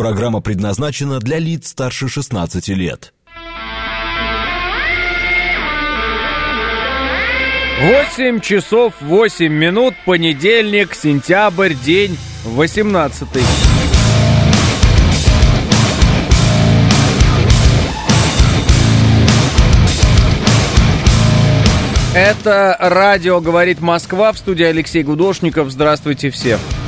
Программа предназначена для лиц старше 16 лет. 8 часов 8 минут, понедельник, сентябрь, день 18. Это радио «Говорит Москва» в студии Алексей Гудошников. Здравствуйте все. Ну,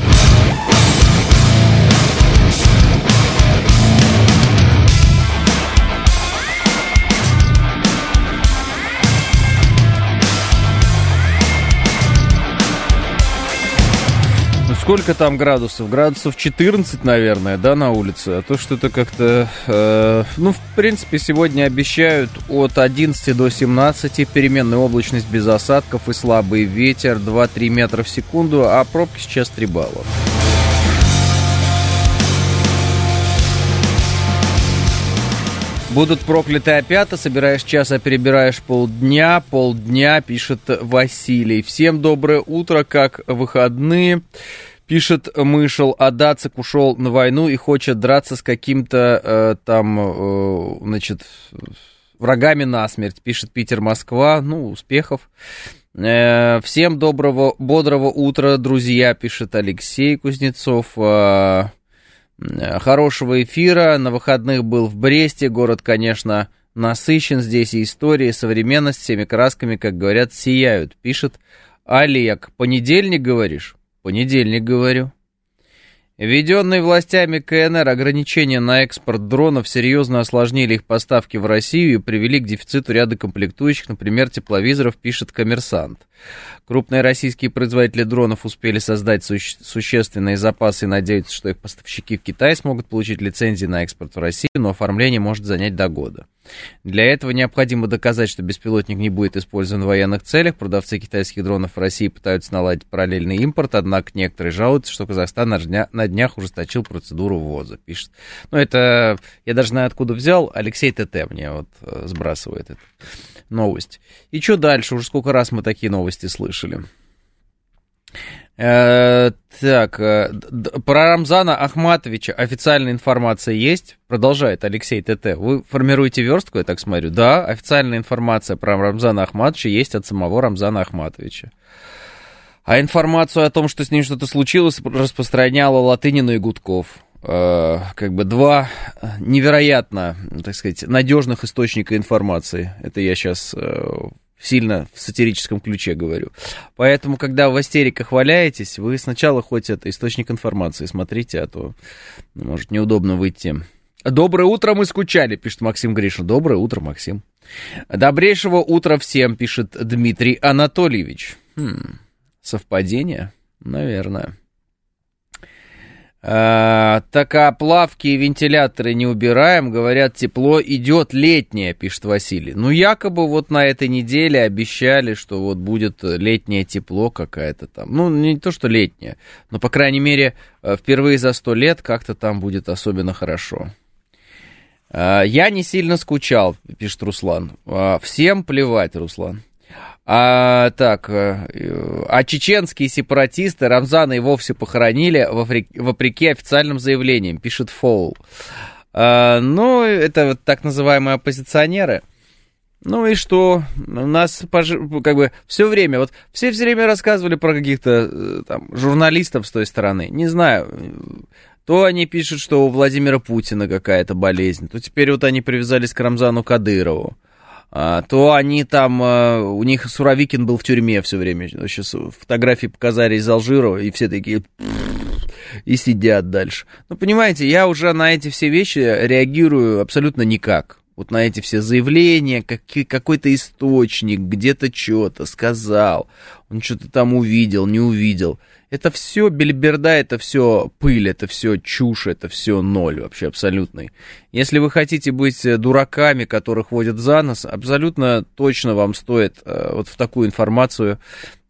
сколько там градусов? Градусов 14, наверное, да, на улице. А то что-то как-то... э, ну, в принципе, сегодня обещают от 11 до 17. Переменная облачность без осадков и слабый ветер 2-3 метра в секунду, а пробки сейчас 3 балла. Будут прокляты опята, собираешь час, а перебираешь полдня, полдня, пишет Василий. Всем доброе утро, как выходные. Пишет Мышел, а Дацик ушел на войну и хочет драться с каким-то э, там, э, значит, врагами насмерть. Пишет Питер, Москва. Ну, успехов. Э, всем доброго, бодрого утра, друзья, пишет Алексей Кузнецов. Э, хорошего эфира. На выходных был в Бресте. Город, конечно, насыщен. Здесь и история, и современность всеми красками, как говорят, сияют. Пишет Олег. Понедельник, говоришь? Понедельник, говорю. Введенные властями КНР ограничения на экспорт дронов серьезно осложнили их поставки в Россию и привели к дефициту ряда комплектующих, например, тепловизоров, пишет коммерсант. Крупные российские производители дронов успели создать суще- существенные запасы и надеются, что их поставщики в Китае смогут получить лицензии на экспорт в Россию, но оформление может занять до года. Для этого необходимо доказать, что беспилотник не будет использован в военных целях. Продавцы китайских дронов в России пытаются наладить параллельный импорт, однако некоторые жалуются, что Казахстан на, дня, на днях ужесточил процедуру ввоза, пишет. Ну, это, я даже знаю, откуда взял, Алексей ТТ мне вот э, сбрасывает эту новость. И что дальше? Уже сколько раз мы такие новости слышали. Э, так, э, про Рамзана Ахматовича официальная информация есть? Продолжает Алексей ТТ. Вы формируете верстку, я так смотрю? Да, официальная информация про Рамзана Ахматовича есть от самого Рамзана Ахматовича. А информацию о том, что с ним что-то случилось, распространяла Латынина и Гудков. Э, как бы два невероятно, так сказать, надежных источника информации. Это я сейчас сильно в сатирическом ключе говорю. Поэтому, когда в астериках валяетесь, вы сначала хоть это источник информации смотрите, а то ну, может неудобно выйти. Доброе утро, мы скучали, пишет Максим Гришин. Доброе утро, Максим. Добрейшего утра всем, пишет Дмитрий Анатольевич. Хм, совпадение? Наверное. А, так а плавки и вентиляторы не убираем, говорят, тепло идет летнее, пишет Василий. Ну, якобы вот на этой неделе обещали, что вот будет летнее тепло какая-то там. Ну, не то, что летнее, но, по крайней мере, впервые за сто лет как-то там будет особенно хорошо. Я не сильно скучал, пишет Руслан. Всем плевать, Руслан. А, так, а чеченские сепаратисты Рамзана и вовсе похоронили вопреки официальным заявлениям, пишет Фоул. А, ну, это вот так называемые оппозиционеры. Ну и что? У нас как бы все время, вот все все время рассказывали про каких-то там журналистов с той стороны. Не знаю, то они пишут, что у Владимира Путина какая-то болезнь, то теперь вот они привязались к Рамзану Кадырову. А, то они там, у них Суровикин был в тюрьме все время. Сейчас фотографии показали из Алжира, и все такие и сидят дальше. Ну, понимаете, я уже на эти все вещи реагирую абсолютно никак. Вот на эти все заявления, как, какой-то источник где-то что-то сказал, он что-то там увидел, не увидел. Это все бельберда, это все пыль, это все чушь, это все ноль вообще абсолютный. Если вы хотите быть дураками, которых водят за нос, абсолютно точно вам стоит э, вот в такую информацию,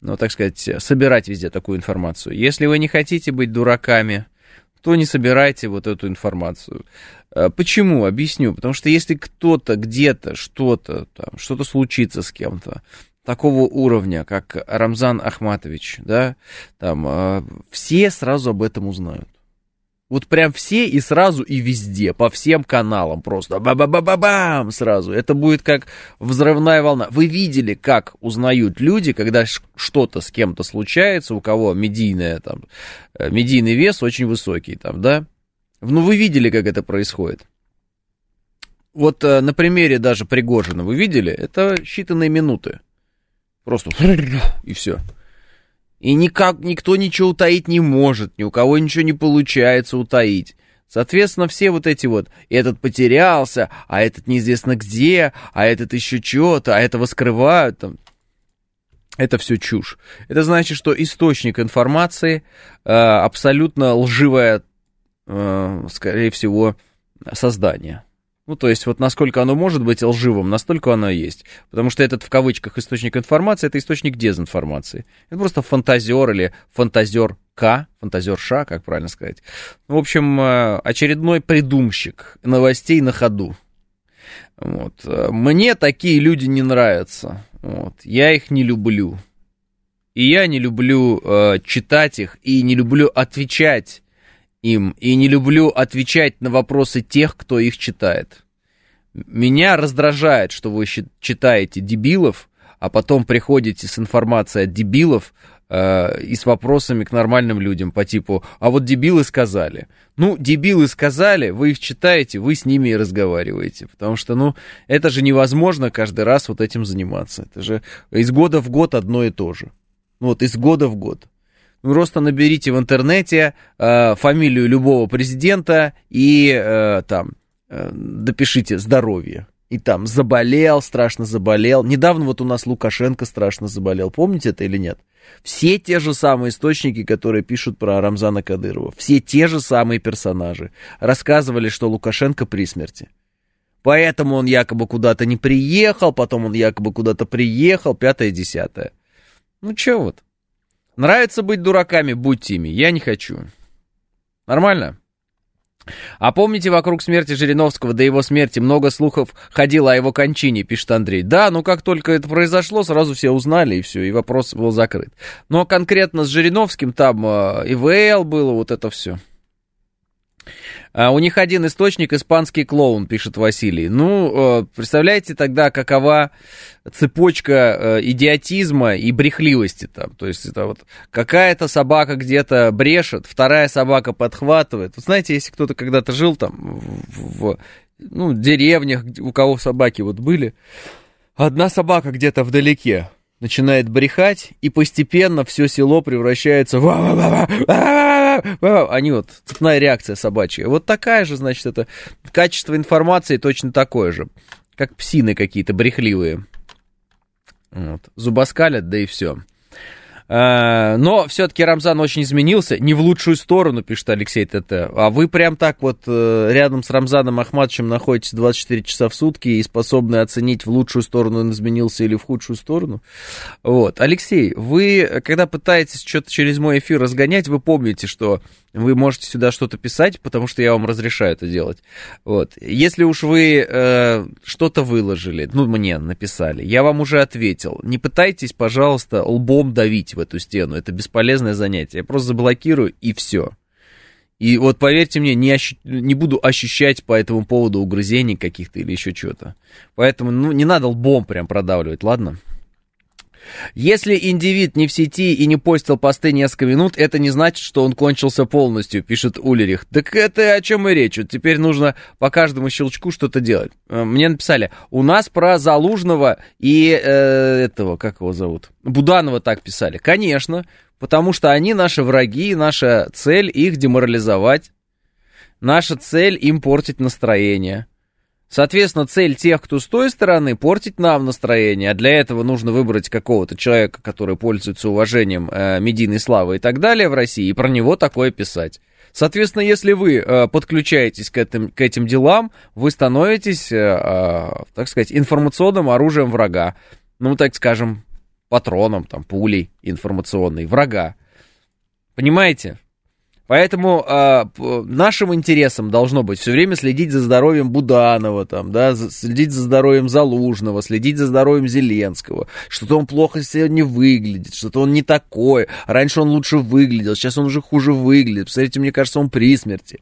ну, так сказать, собирать везде такую информацию. Если вы не хотите быть дураками, то не собирайте вот эту информацию. Почему? Объясню. Потому что если кто-то где-то что-то, что-то случится с кем-то, такого уровня, как Рамзан Ахматович, да, там, э, все сразу об этом узнают. Вот прям все и сразу и везде, по всем каналам просто. Ба-ба-ба-ба-бам сразу. Это будет как взрывная волна. Вы видели, как узнают люди, когда что-то с кем-то случается, у кого медийная, там, э, медийный вес очень высокий, там, да? Ну, вы видели, как это происходит. Вот э, на примере даже Пригожина вы видели, это считанные минуты. Просто и все. И никак никто ничего утаить не может, ни у кого ничего не получается утаить. Соответственно, все вот эти вот, этот потерялся, а этот неизвестно где, а этот еще что-то, а этого скрывают, там, это все чушь. Это значит, что источник информации э, абсолютно лживое, э, скорее всего, создание. Ну, то есть, вот насколько оно может быть лживым, настолько оно и есть. Потому что этот, в кавычках, источник информации, это источник дезинформации. Это просто фантазер или фантазер К, фантазер Ша, как правильно сказать. В общем, э, очередной придумщик новостей на ходу. Вот. Мне такие люди не нравятся. Вот. Я их не люблю. И я не люблю э, читать их, и не люблю отвечать им и не люблю отвечать на вопросы тех, кто их читает. Меня раздражает, что вы читаете дебилов, а потом приходите с информацией от дебилов э, и с вопросами к нормальным людям по типу «А вот дебилы сказали». Ну, дебилы сказали, вы их читаете, вы с ними и разговариваете. Потому что, ну, это же невозможно каждый раз вот этим заниматься. Это же из года в год одно и то же. Ну, вот из года в год. Просто наберите в интернете э, фамилию любого президента и э, там э, допишите здоровье. И там заболел, страшно заболел. Недавно вот у нас Лукашенко страшно заболел. Помните это или нет? Все те же самые источники, которые пишут про Рамзана Кадырова. Все те же самые персонажи. Рассказывали, что Лукашенко при смерти. Поэтому он якобы куда-то не приехал, потом он якобы куда-то приехал, пятое-десятое. Ну, чё вот. Нравится быть дураками, будьте ими. Я не хочу. Нормально? А помните, вокруг смерти Жириновского до его смерти много слухов ходило о его кончине, пишет Андрей. Да, ну как только это произошло, сразу все узнали, и все, и вопрос был закрыт. Но конкретно с Жириновским там э, ИВЛ было, вот это все. А у них один источник испанский клоун, пишет Василий. Ну, э, представляете тогда, какова цепочка э, идиотизма и брехливости там. То есть это вот какая-то собака где-то брешет, вторая собака подхватывает. Вот знаете, если кто-то когда-то жил там в, в ну, деревнях, у кого собаки вот были, одна собака где-то вдалеке, начинает брехать, и постепенно все село превращается в... Они вот, цепная реакция собачья. Вот такая же, значит, это качество информации точно такое же, как псины какие-то брехливые. Вот. Зубоскалят, да и все. А, но все-таки Рамзан очень изменился, не в лучшую сторону, пишет Алексей ТТ. А вы прям так вот э, рядом с Рамзаном Ахматовичем находитесь 24 часа в сутки и способны оценить, в лучшую сторону он изменился или в худшую сторону. Вот. Алексей, вы, когда пытаетесь что-то через мой эфир разгонять, вы помните, что вы можете сюда что-то писать, потому что я вам разрешаю это делать. Вот. Если уж вы э, что-то выложили, ну, мне написали, я вам уже ответил. Не пытайтесь, пожалуйста, лбом давить в эту стену. Это бесполезное занятие. Я просто заблокирую и все. И вот поверьте мне, не, ощу... не буду ощущать по этому поводу угрызений каких-то или еще чего-то. Поэтому, ну, не надо лбом прям продавливать, ладно? Если индивид не в сети и не постил посты несколько минут, это не значит, что он кончился полностью, пишет Улерих. Так это о чем и речь. Вот теперь нужно по каждому щелчку что-то делать. Э, мне написали, у нас про Залужного и э, этого, как его зовут? Буданова так писали. Конечно, потому что они наши враги, наша цель их деморализовать. Наша цель им портить настроение. Соответственно, цель тех, кто с той стороны, портить нам настроение, а для этого нужно выбрать какого-то человека, который пользуется уважением э, медийной славы и так далее в России, и про него такое писать. Соответственно, если вы э, подключаетесь к этим, к этим делам, вы становитесь, э, э, так сказать, информационным оружием врага. Ну, так скажем, патроном, там, пулей информационной врага. Понимаете? Поэтому э, нашим интересом должно быть все время следить за здоровьем Буданова, там, да, следить за здоровьем Залужного, следить за здоровьем Зеленского. Что-то он плохо сегодня выглядит, что-то он не такой. Раньше он лучше выглядел, сейчас он уже хуже выглядит. Посмотрите, мне кажется, он при смерти.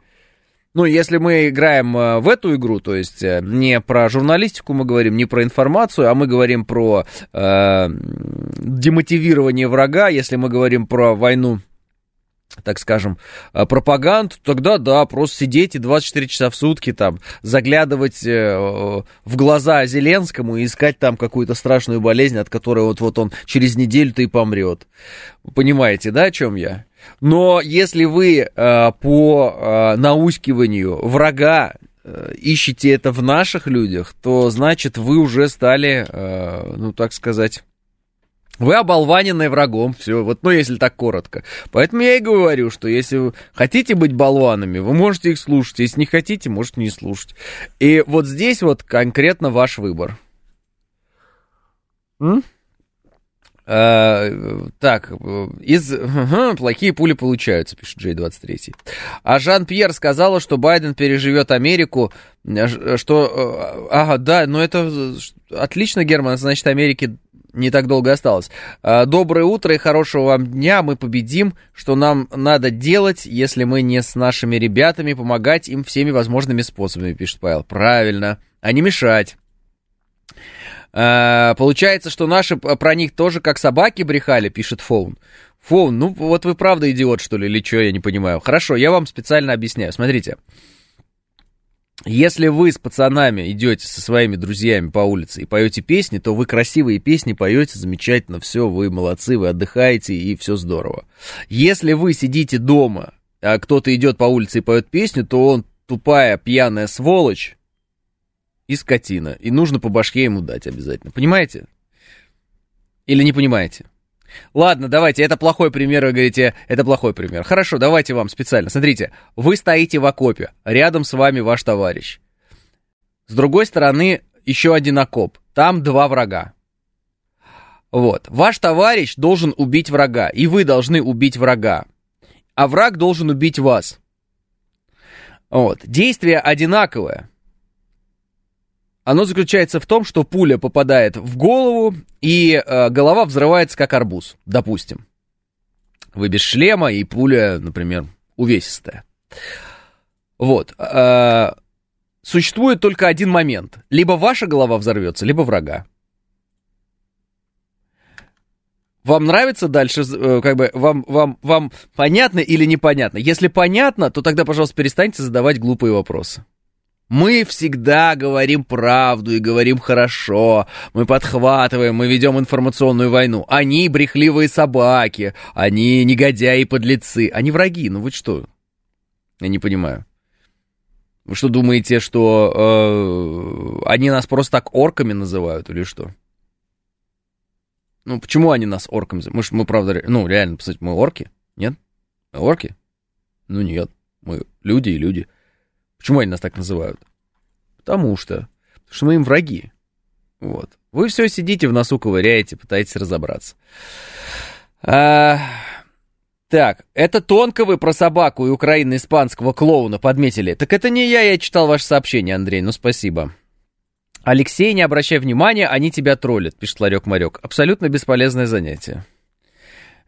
Ну, если мы играем э, в эту игру, то есть э, не про журналистику мы говорим, не про информацию, а мы говорим про э, демотивирование врага, если мы говорим про войну так скажем, э, пропаганду, тогда да, просто сидеть и 24 часа в сутки там заглядывать э, в глаза Зеленскому и искать там какую-то страшную болезнь, от которой вот-вот он через неделю-то и помрет. Понимаете, да, о чем я? Но если вы э, по наускиванию врага ищете это в наших людях, то значит вы уже стали, ну так сказать, вы оболваненные врагом, все, вот, ну, если так коротко. Поэтому я и говорю, что если вы хотите быть болванами, вы можете их слушать, если не хотите, можете не слушать. И вот здесь вот конкретно ваш выбор. М? А, так, из... Ага, плохие пули получаются, пишет Джей 23. А Жан-Пьер сказала, что Байден переживет Америку, что... Ага, да, но это отлично, Герман, значит, Америке не так долго осталось. А, доброе утро и хорошего вам дня. Мы победим. Что нам надо делать, если мы не с нашими ребятами, помогать им всеми возможными способами, пишет Павел. Правильно. А не мешать. А, получается, что наши про них тоже как собаки брехали, пишет Фоун. Фоун, ну вот вы правда идиот, что ли, или что, я не понимаю. Хорошо, я вам специально объясняю. Смотрите. Если вы с пацанами идете со своими друзьями по улице и поете песни, то вы красивые песни поете замечательно, все, вы молодцы, вы отдыхаете и все здорово. Если вы сидите дома, а кто-то идет по улице и поет песню, то он тупая пьяная сволочь и скотина. И нужно по башке ему дать обязательно. Понимаете? Или не понимаете? Ладно, давайте, это плохой пример, вы говорите, это плохой пример. Хорошо, давайте вам специально. Смотрите, вы стоите в окопе, рядом с вами ваш товарищ. С другой стороны еще один окоп, там два врага. Вот, ваш товарищ должен убить врага, и вы должны убить врага. А враг должен убить вас. Вот, действие одинаковое оно заключается в том, что пуля попадает в голову, и э, голова взрывается как арбуз, допустим. Вы без шлема, и пуля, например, увесистая. Вот. Э, существует только один момент. Либо ваша голова взорвется, либо врага. Вам нравится дальше, э, как бы, вам, вам, вам понятно или непонятно? Если понятно, то тогда, пожалуйста, перестаньте задавать глупые вопросы. Мы всегда говорим правду и говорим хорошо. Мы подхватываем, мы ведем информационную войну. Они брехливые собаки, они негодяи и подлецы. Они враги, ну вы что? Я не понимаю. Вы что думаете, что э, они нас просто так орками называют или что? Ну, почему они нас орками? Мы, ж, мы правда, ну, реально, по мы орки? Нет? Мы орки? Ну, нет. Мы люди и люди. Почему они нас так называют? Потому что, потому что мы им враги. Вот. Вы все сидите в носу ковыряете, пытаетесь разобраться. А, так, это тонко вы про собаку и украино-испанского клоуна подметили. Так это не я, я читал ваше сообщение, Андрей, ну спасибо. Алексей, не обращай внимания, они тебя троллят, пишет Ларек-Марек. Абсолютно бесполезное занятие.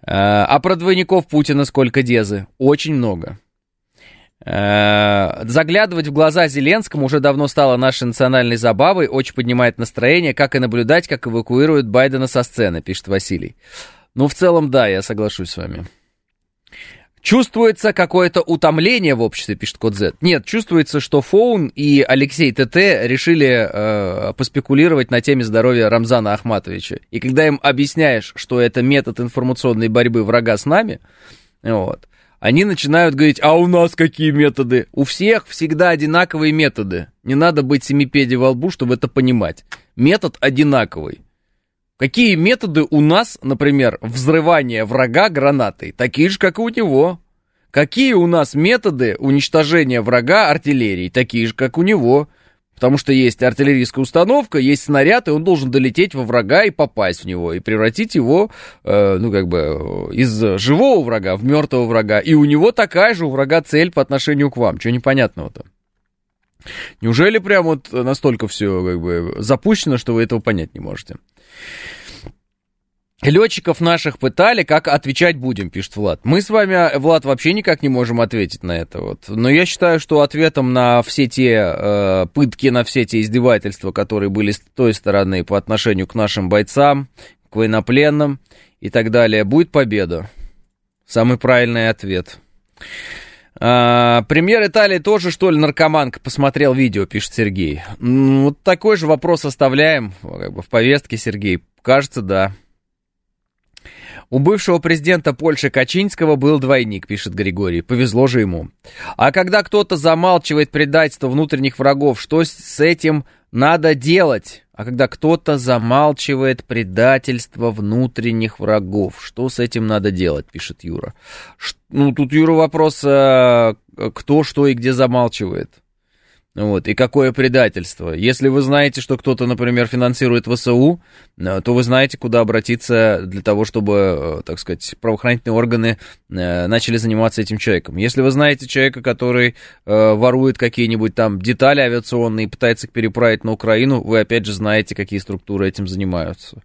А, а про двойников Путина сколько дезы? Очень много. Э, заглядывать в глаза Зеленскому уже давно стало нашей национальной забавой, очень поднимает настроение, как и наблюдать, как эвакуируют Байдена со сцены, пишет Василий. Ну, в целом, да, я соглашусь с вами. Чувствуется какое-то утомление в обществе, пишет Код. Нет, чувствуется, что Фоун и Алексей ТТ решили э, поспекулировать на теме здоровья Рамзана Ахматовича. И когда им объясняешь, что это метод информационной борьбы врага с нами, вот, они начинают говорить, а у нас какие методы? У всех всегда одинаковые методы. Не надо быть семипедий во лбу, чтобы это понимать. Метод одинаковый. Какие методы у нас, например, взрывания врага гранатой? Такие же, как и у него. Какие у нас методы уничтожения врага артиллерией? Такие же, как у него. Потому что есть артиллерийская установка, есть снаряд, и он должен долететь во врага и попасть в него, и превратить его, э, ну, как бы, из живого врага в мертвого врага. И у него такая же у врага цель по отношению к вам. Чего непонятного-то? Неужели прям вот настолько все как бы запущено, что вы этого понять не можете? Летчиков наших пытали, как отвечать будем, пишет Влад. Мы с вами, Влад, вообще никак не можем ответить на это. Вот. Но я считаю, что ответом на все те э, пытки, на все те издевательства, которые были с той стороны по отношению к нашим бойцам, к военнопленным и так далее, будет победа. Самый правильный ответ. А, премьер Италии тоже, что ли, наркоманка? Посмотрел видео, пишет Сергей. Вот такой же вопрос оставляем как бы, в повестке, Сергей. Кажется, да. У бывшего президента Польши Качинского был двойник, пишет Григорий. Повезло же ему. А когда кто-то замалчивает предательство внутренних врагов, что с этим надо делать? А когда кто-то замалчивает предательство внутренних врагов, что с этим надо делать, пишет Юра. Ш- ну, тут, Юра, вопрос, а, кто, что и где замалчивает. Вот, и какое предательство. Если вы знаете, что кто-то, например, финансирует ВСУ, э, то вы знаете, куда обратиться для того, чтобы, э, так сказать, правоохранительные органы э, начали заниматься этим человеком. Если вы знаете человека, который ворует какие-нибудь там детали авиационные и пытается их переправить на Украину, вы опять же знаете, какие структуры этим занимаются.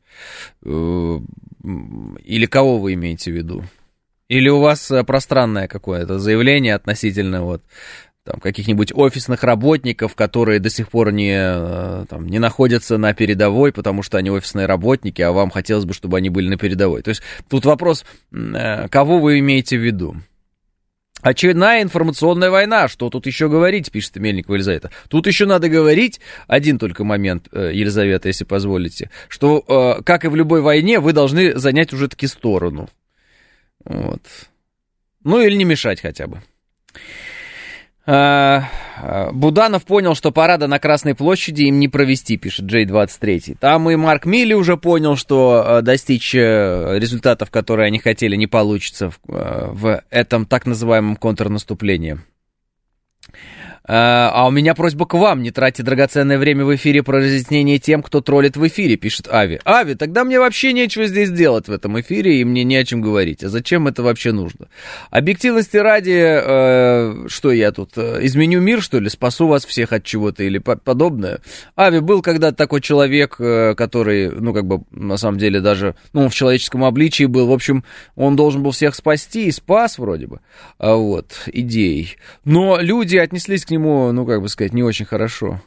Или кого вы имеете в виду? Или у вас пространное какое-то заявление относительно вот там, каких-нибудь офисных работников, которые до сих пор не, э, там, не находятся на передовой, потому что они офисные работники, а вам хотелось бы, чтобы они были на передовой. То есть тут вопрос, э, кого вы имеете в виду? Очередная информационная война, что тут еще говорить, пишет Мельникова Елизавета. Тут еще надо говорить, один только момент, э, Елизавета, если позволите, что, как и в любой войне, вы должны занять уже таки сторону. Вот. Ну или не мешать хотя бы. А, а, Буданов понял, что парада на Красной площади им не провести, пишет J23. Там и Марк Милли уже понял, что а, достичь э, результатов, которые они хотели, не получится в, э, в этом так называемом контрнаступлении. А, а у меня просьба к вам, не тратьте драгоценное время в эфире про разъяснение тем, кто троллит в эфире, пишет Ави. Ави, тогда мне вообще нечего здесь делать в этом эфире, и мне не о чем говорить. А зачем это вообще нужно? Объективности ради, э, что я тут, э, изменю мир, что ли, спасу вас всех от чего-то или по подобное? Ави, был когда-то такой человек, э, который, ну, как бы, на самом деле, даже, ну, в человеческом обличии был, в общем, он должен был всех спасти и спас вроде бы, а вот, идеей. Но люди отнеслись к нему нему, ну, как бы сказать, не очень хорошо.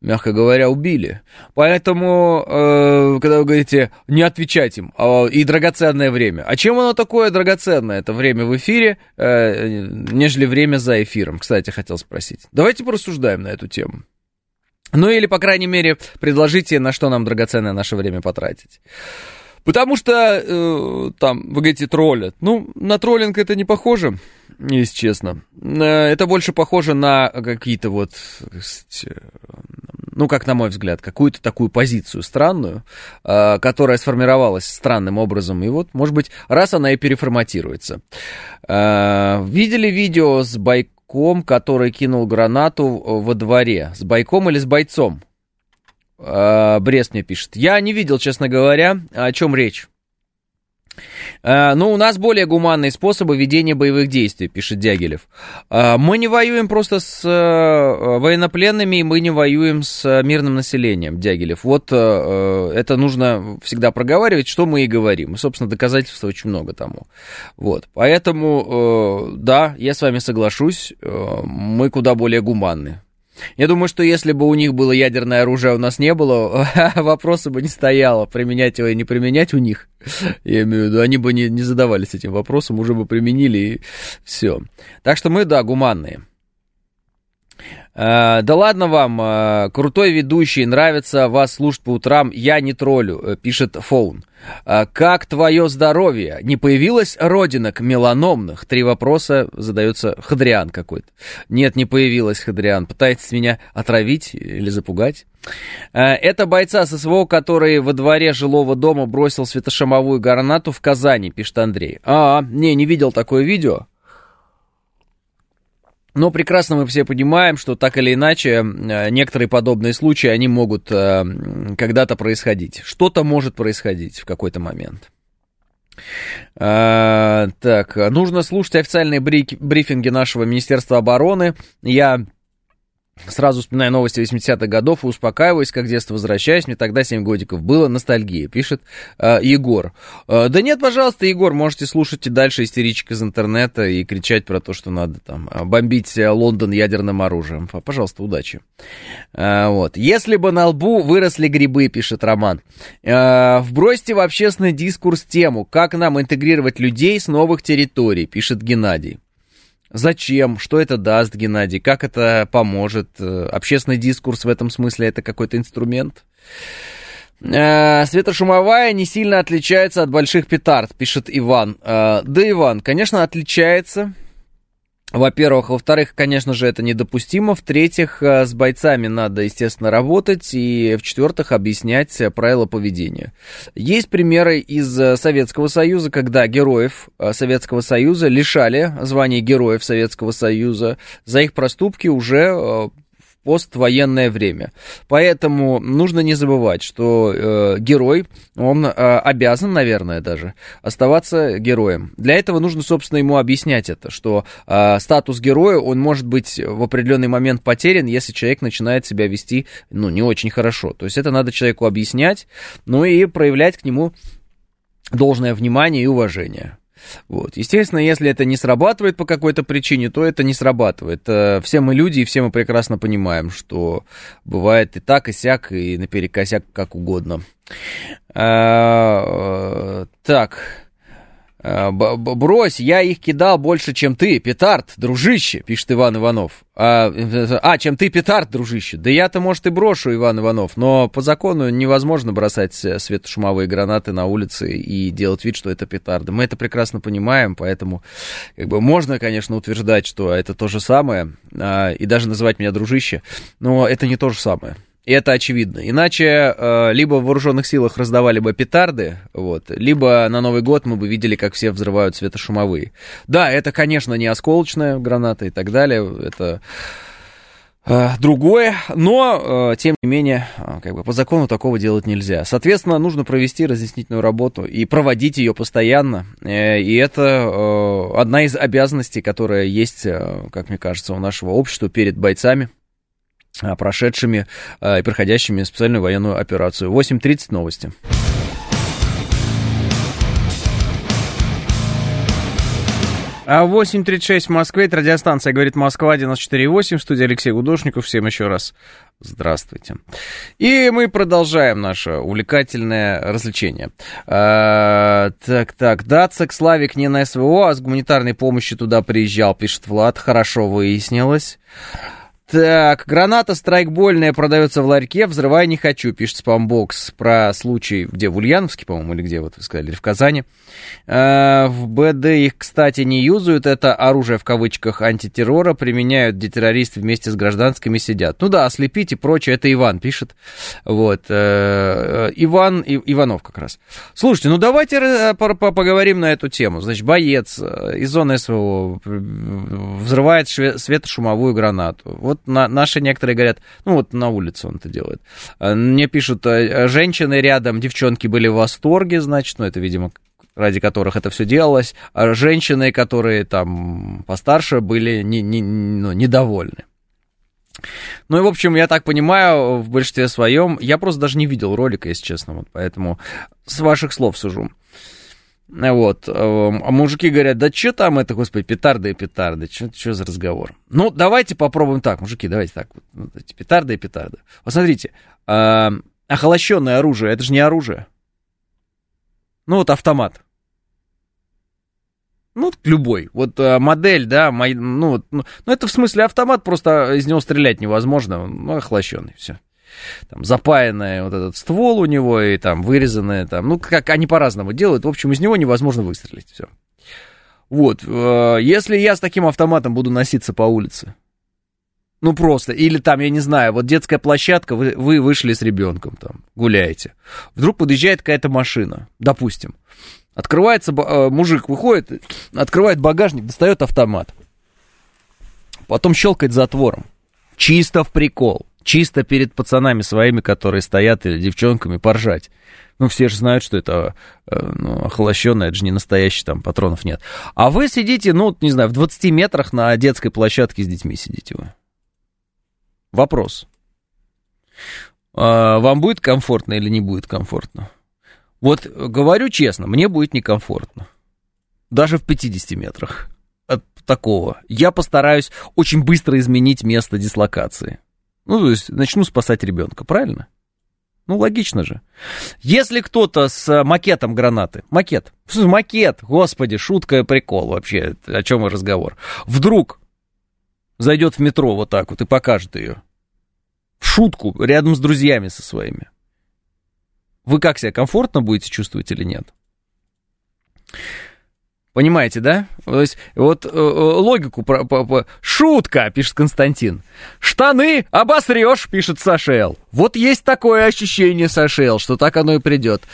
Мягко говоря, убили. Поэтому, э, когда вы говорите, не отвечать им, э, и драгоценное время. А чем оно такое драгоценное? Это время в эфире, э, нежели время за эфиром, кстати, хотел спросить. Давайте порассуждаем на эту тему. Ну или, по крайней мере, предложите, на что нам драгоценное наше время потратить. Потому что э, там, вы говорите, троллят. Ну, на троллинг это не похоже, если честно. Э, это больше похоже на какие-то вот, э, ну, как на мой взгляд, какую-то такую позицию странную, э, которая сформировалась странным образом. И вот, может быть, раз она и переформатируется. Видели видео с байком, который кинул гранату во дворе? С байком или с бойцом? Брест мне пишет. Я не видел, честно говоря, о чем речь. Э, ну, у нас более гуманные способы ведения боевых действий, пишет Дягилев. Э, мы не воюем просто с военнопленными, мы не воюем с мирным населением, Дягилев. Вот это нужно всегда проговаривать, что мы и говорим. И, собственно, доказательств очень много тому. Вот. Поэтому, да, я с вами соглашусь, мы куда более гуманны. Я думаю, что если бы у них было ядерное оружие, а у нас не было, вопроса бы не стояло, применять его и не применять у них. Я имею в виду, они бы не, не задавались этим вопросом, уже бы применили и все. Так что мы, да, гуманные. Э, да ладно вам, э, крутой ведущий, нравится вас слушать по утрам, я не троллю, э, пишет Фоун. Как твое здоровье? Не появилась родинок меланомных? Три вопроса задается Хадриан какой-то. Нет, не появилась Хадриан. Пытаетесь меня отравить или запугать? Это бойца ССВО, который во дворе жилого дома бросил светошумовую гранату в Казани, пишет Андрей. А, не, не видел такое видео. Но прекрасно мы все понимаем, что так или иначе э, некоторые подобные случаи, они могут э, когда-то происходить. Что-то может происходить в какой-то момент. А, так, нужно слушать официальные брифинги нашего Министерства обороны. Я Сразу вспоминаю новости 80-х годов и успокаиваюсь, как детство возвращаюсь. Мне тогда 7 годиков было. Ностальгия, пишет э, Егор. Э, да нет, пожалуйста, Егор, можете слушать и дальше истеричек из интернета и кричать про то, что надо там а, бомбить э, Лондон ядерным оружием. Пожалуйста, удачи. Э, вот. Если бы на лбу выросли грибы, пишет Роман. Э, вбросьте в общественный дискурс тему, как нам интегрировать людей с новых территорий, пишет Геннадий. Зачем? Что это даст, Геннадий? Как это поможет? Э, общественный дискурс в этом смысле это какой-то инструмент? Э, светошумовая не сильно отличается от больших петард, пишет Иван. Э, да, Иван, конечно, отличается. Во-первых. Во-вторых, конечно же, это недопустимо. В-третьих, э, с бойцами надо, естественно, работать. И в-четвертых, объяснять правила поведения. Есть примеры из э, Советского Союза, когда героев э, Советского Союза лишали звания героев Советского Союза за их проступки уже поствоенное время. Поэтому нужно не забывать, что э, герой, он э, обязан, наверное, даже оставаться героем. Для этого нужно, собственно, ему объяснять это, что э, статус героя, он может быть в определенный момент потерян, если человек начинает себя вести, ну, не очень хорошо. То есть это надо человеку объяснять, ну и проявлять к нему должное внимание и уважение. Вот. Естественно, если это не срабатывает по какой-то причине, то это не срабатывает. Э, все мы люди, и все мы прекрасно понимаем, что бывает и так, и сяк, и наперекосяк, как угодно. А, так. Э, брось, я их кидал больше, чем ты, петард, дружище, пишет Иван Иванов. А, а чем ты, петард, дружище. Да я-то, может, и брошу, Иван Иванов, но по закону невозможно бросать светошумовые гранаты на улице и делать вид, что это петарды. Мы это прекрасно понимаем, поэтому как бы можно, конечно, утверждать, что это то же самое, а, и даже называть меня дружище, но это не то же самое. И это очевидно. Иначе э, либо в вооруженных силах раздавали бы петарды, вот, либо на Новый год мы бы видели, как все взрывают светошумовые. Да, это, конечно, не осколочная граната и так далее. Это э, другое, но, э, тем не менее, э, как бы по закону такого делать нельзя. Соответственно, нужно провести разъяснительную работу и проводить ее постоянно. И это одна из обязанностей, которая есть, как мне кажется, у нашего общества перед бойцами прошедшими а, и проходящими специальную военную операцию. 8.30 новости. А 8.36 в Москве, это радиостанция «Говорит Москва», 94.8, в студии Алексей Гудошников. Всем еще раз здравствуйте. И мы продолжаем наше увлекательное развлечение. А, так, так, Дацик, Славик не на СВО, а с гуманитарной помощью туда приезжал, пишет Влад. Хорошо выяснилось. Так, граната страйкбольная продается в ларьке, взрывай не хочу, пишет спамбокс про случай, где в Ульяновске, по-моему, или где, вот вы сказали, или в Казани. Э, в БД их, кстати, не юзают, это оружие в кавычках антитеррора, применяют, где террористы вместе с гражданскими сидят. Ну да, ослепить и прочее, это Иван пишет. Вот, э, Иван, и, Иванов как раз. Слушайте, ну давайте э, поговорим на эту тему. Значит, боец из зоны СВО взрывает светошумовую гранату. Вот вот на, наши некоторые говорят, ну вот на улице он это делает. А, мне пишут, э, женщины рядом, девчонки были в восторге, значит, ну это, видимо, ради которых это все делалось, а женщины, которые там постарше, были не, не, ну, недовольны. Ну и, в общем, я так понимаю, в большинстве своем, я просто даже не видел ролика, если честно, вот поэтому с ваших слов сужу. Вот. Эм, а мужики говорят, да что там это, господи, петарды и петарды, что за разговор? Ну, давайте попробуем так, мужики, давайте так. Вот, эти петарды и петарды. Вот смотрите, э, охолощенное оружие, это же не оружие. Ну, вот автомат. Ну, любой. Вот а, модель, да, мой, ну, ну, ну, это в смысле автомат, просто из него стрелять невозможно, ну, охлощенный, все там, запаянное вот этот ствол у него и там вырезанное, там, ну, как они по-разному делают. В общем, из него невозможно выстрелить, все. Вот, э, если я с таким автоматом буду носиться по улице, ну просто, или там, я не знаю, вот детская площадка, вы, вы вышли с ребенком там, гуляете. Вдруг подъезжает какая-то машина, допустим. Открывается, э, мужик выходит, открывает багажник, достает автомат потом щелкает затвором. Чисто в прикол. Чисто перед пацанами своими, которые стоят, или девчонками, поржать. Ну, все же знают, что это э, ну, охолощенное, это же не настоящий, там патронов нет. А вы сидите, ну, не знаю, в 20 метрах на детской площадке с детьми сидите вы. Вопрос. А, вам будет комфортно или не будет комфортно? Вот говорю честно, мне будет некомфортно. Даже в 50 метрах от такого. Я постараюсь очень быстро изменить место дислокации. Ну, то есть начну спасать ребенка, правильно? Ну, логично же. Если кто-то с макетом гранаты, макет, макет, господи, шутка, прикол вообще, о чем и разговор, вдруг зайдет в метро вот так вот и покажет ее, шутку, рядом с друзьями со своими, вы как себя комфортно будете чувствовать или нет? Понимаете, да? То есть, вот э, э логику про, про, про... Шутка, пишет Константин. Штаны обосрешь, пишет Сашел. Вот есть такое ощущение, Сашел, что так оно и придет.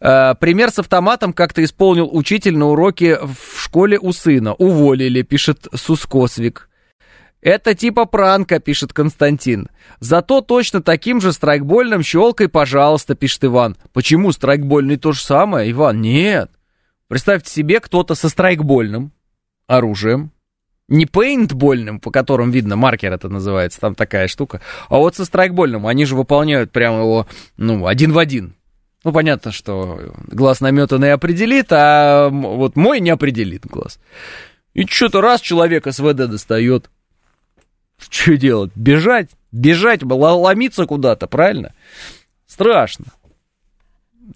Э, пример с автоматом как-то исполнил учитель на уроке в школе у сына. Уволили, пишет Сускосвик. Это типа пранка, пишет Константин. Зато точно таким же страйкбольным щелкой, пожалуйста, пишет Иван. Почему страйкбольный то же самое, Иван? Нет. Представьте себе, кто-то со страйкбольным оружием, не пейнтбольным, по которым видно, маркер это называется, там такая штука, а вот со страйкбольным, они же выполняют прямо его, ну, один в один. Ну, понятно, что глаз наметанный определит, а вот мой не определит глаз. И что-то раз человек СВД достает. Что делать? Бежать? Бежать, ломиться куда-то, правильно? Страшно.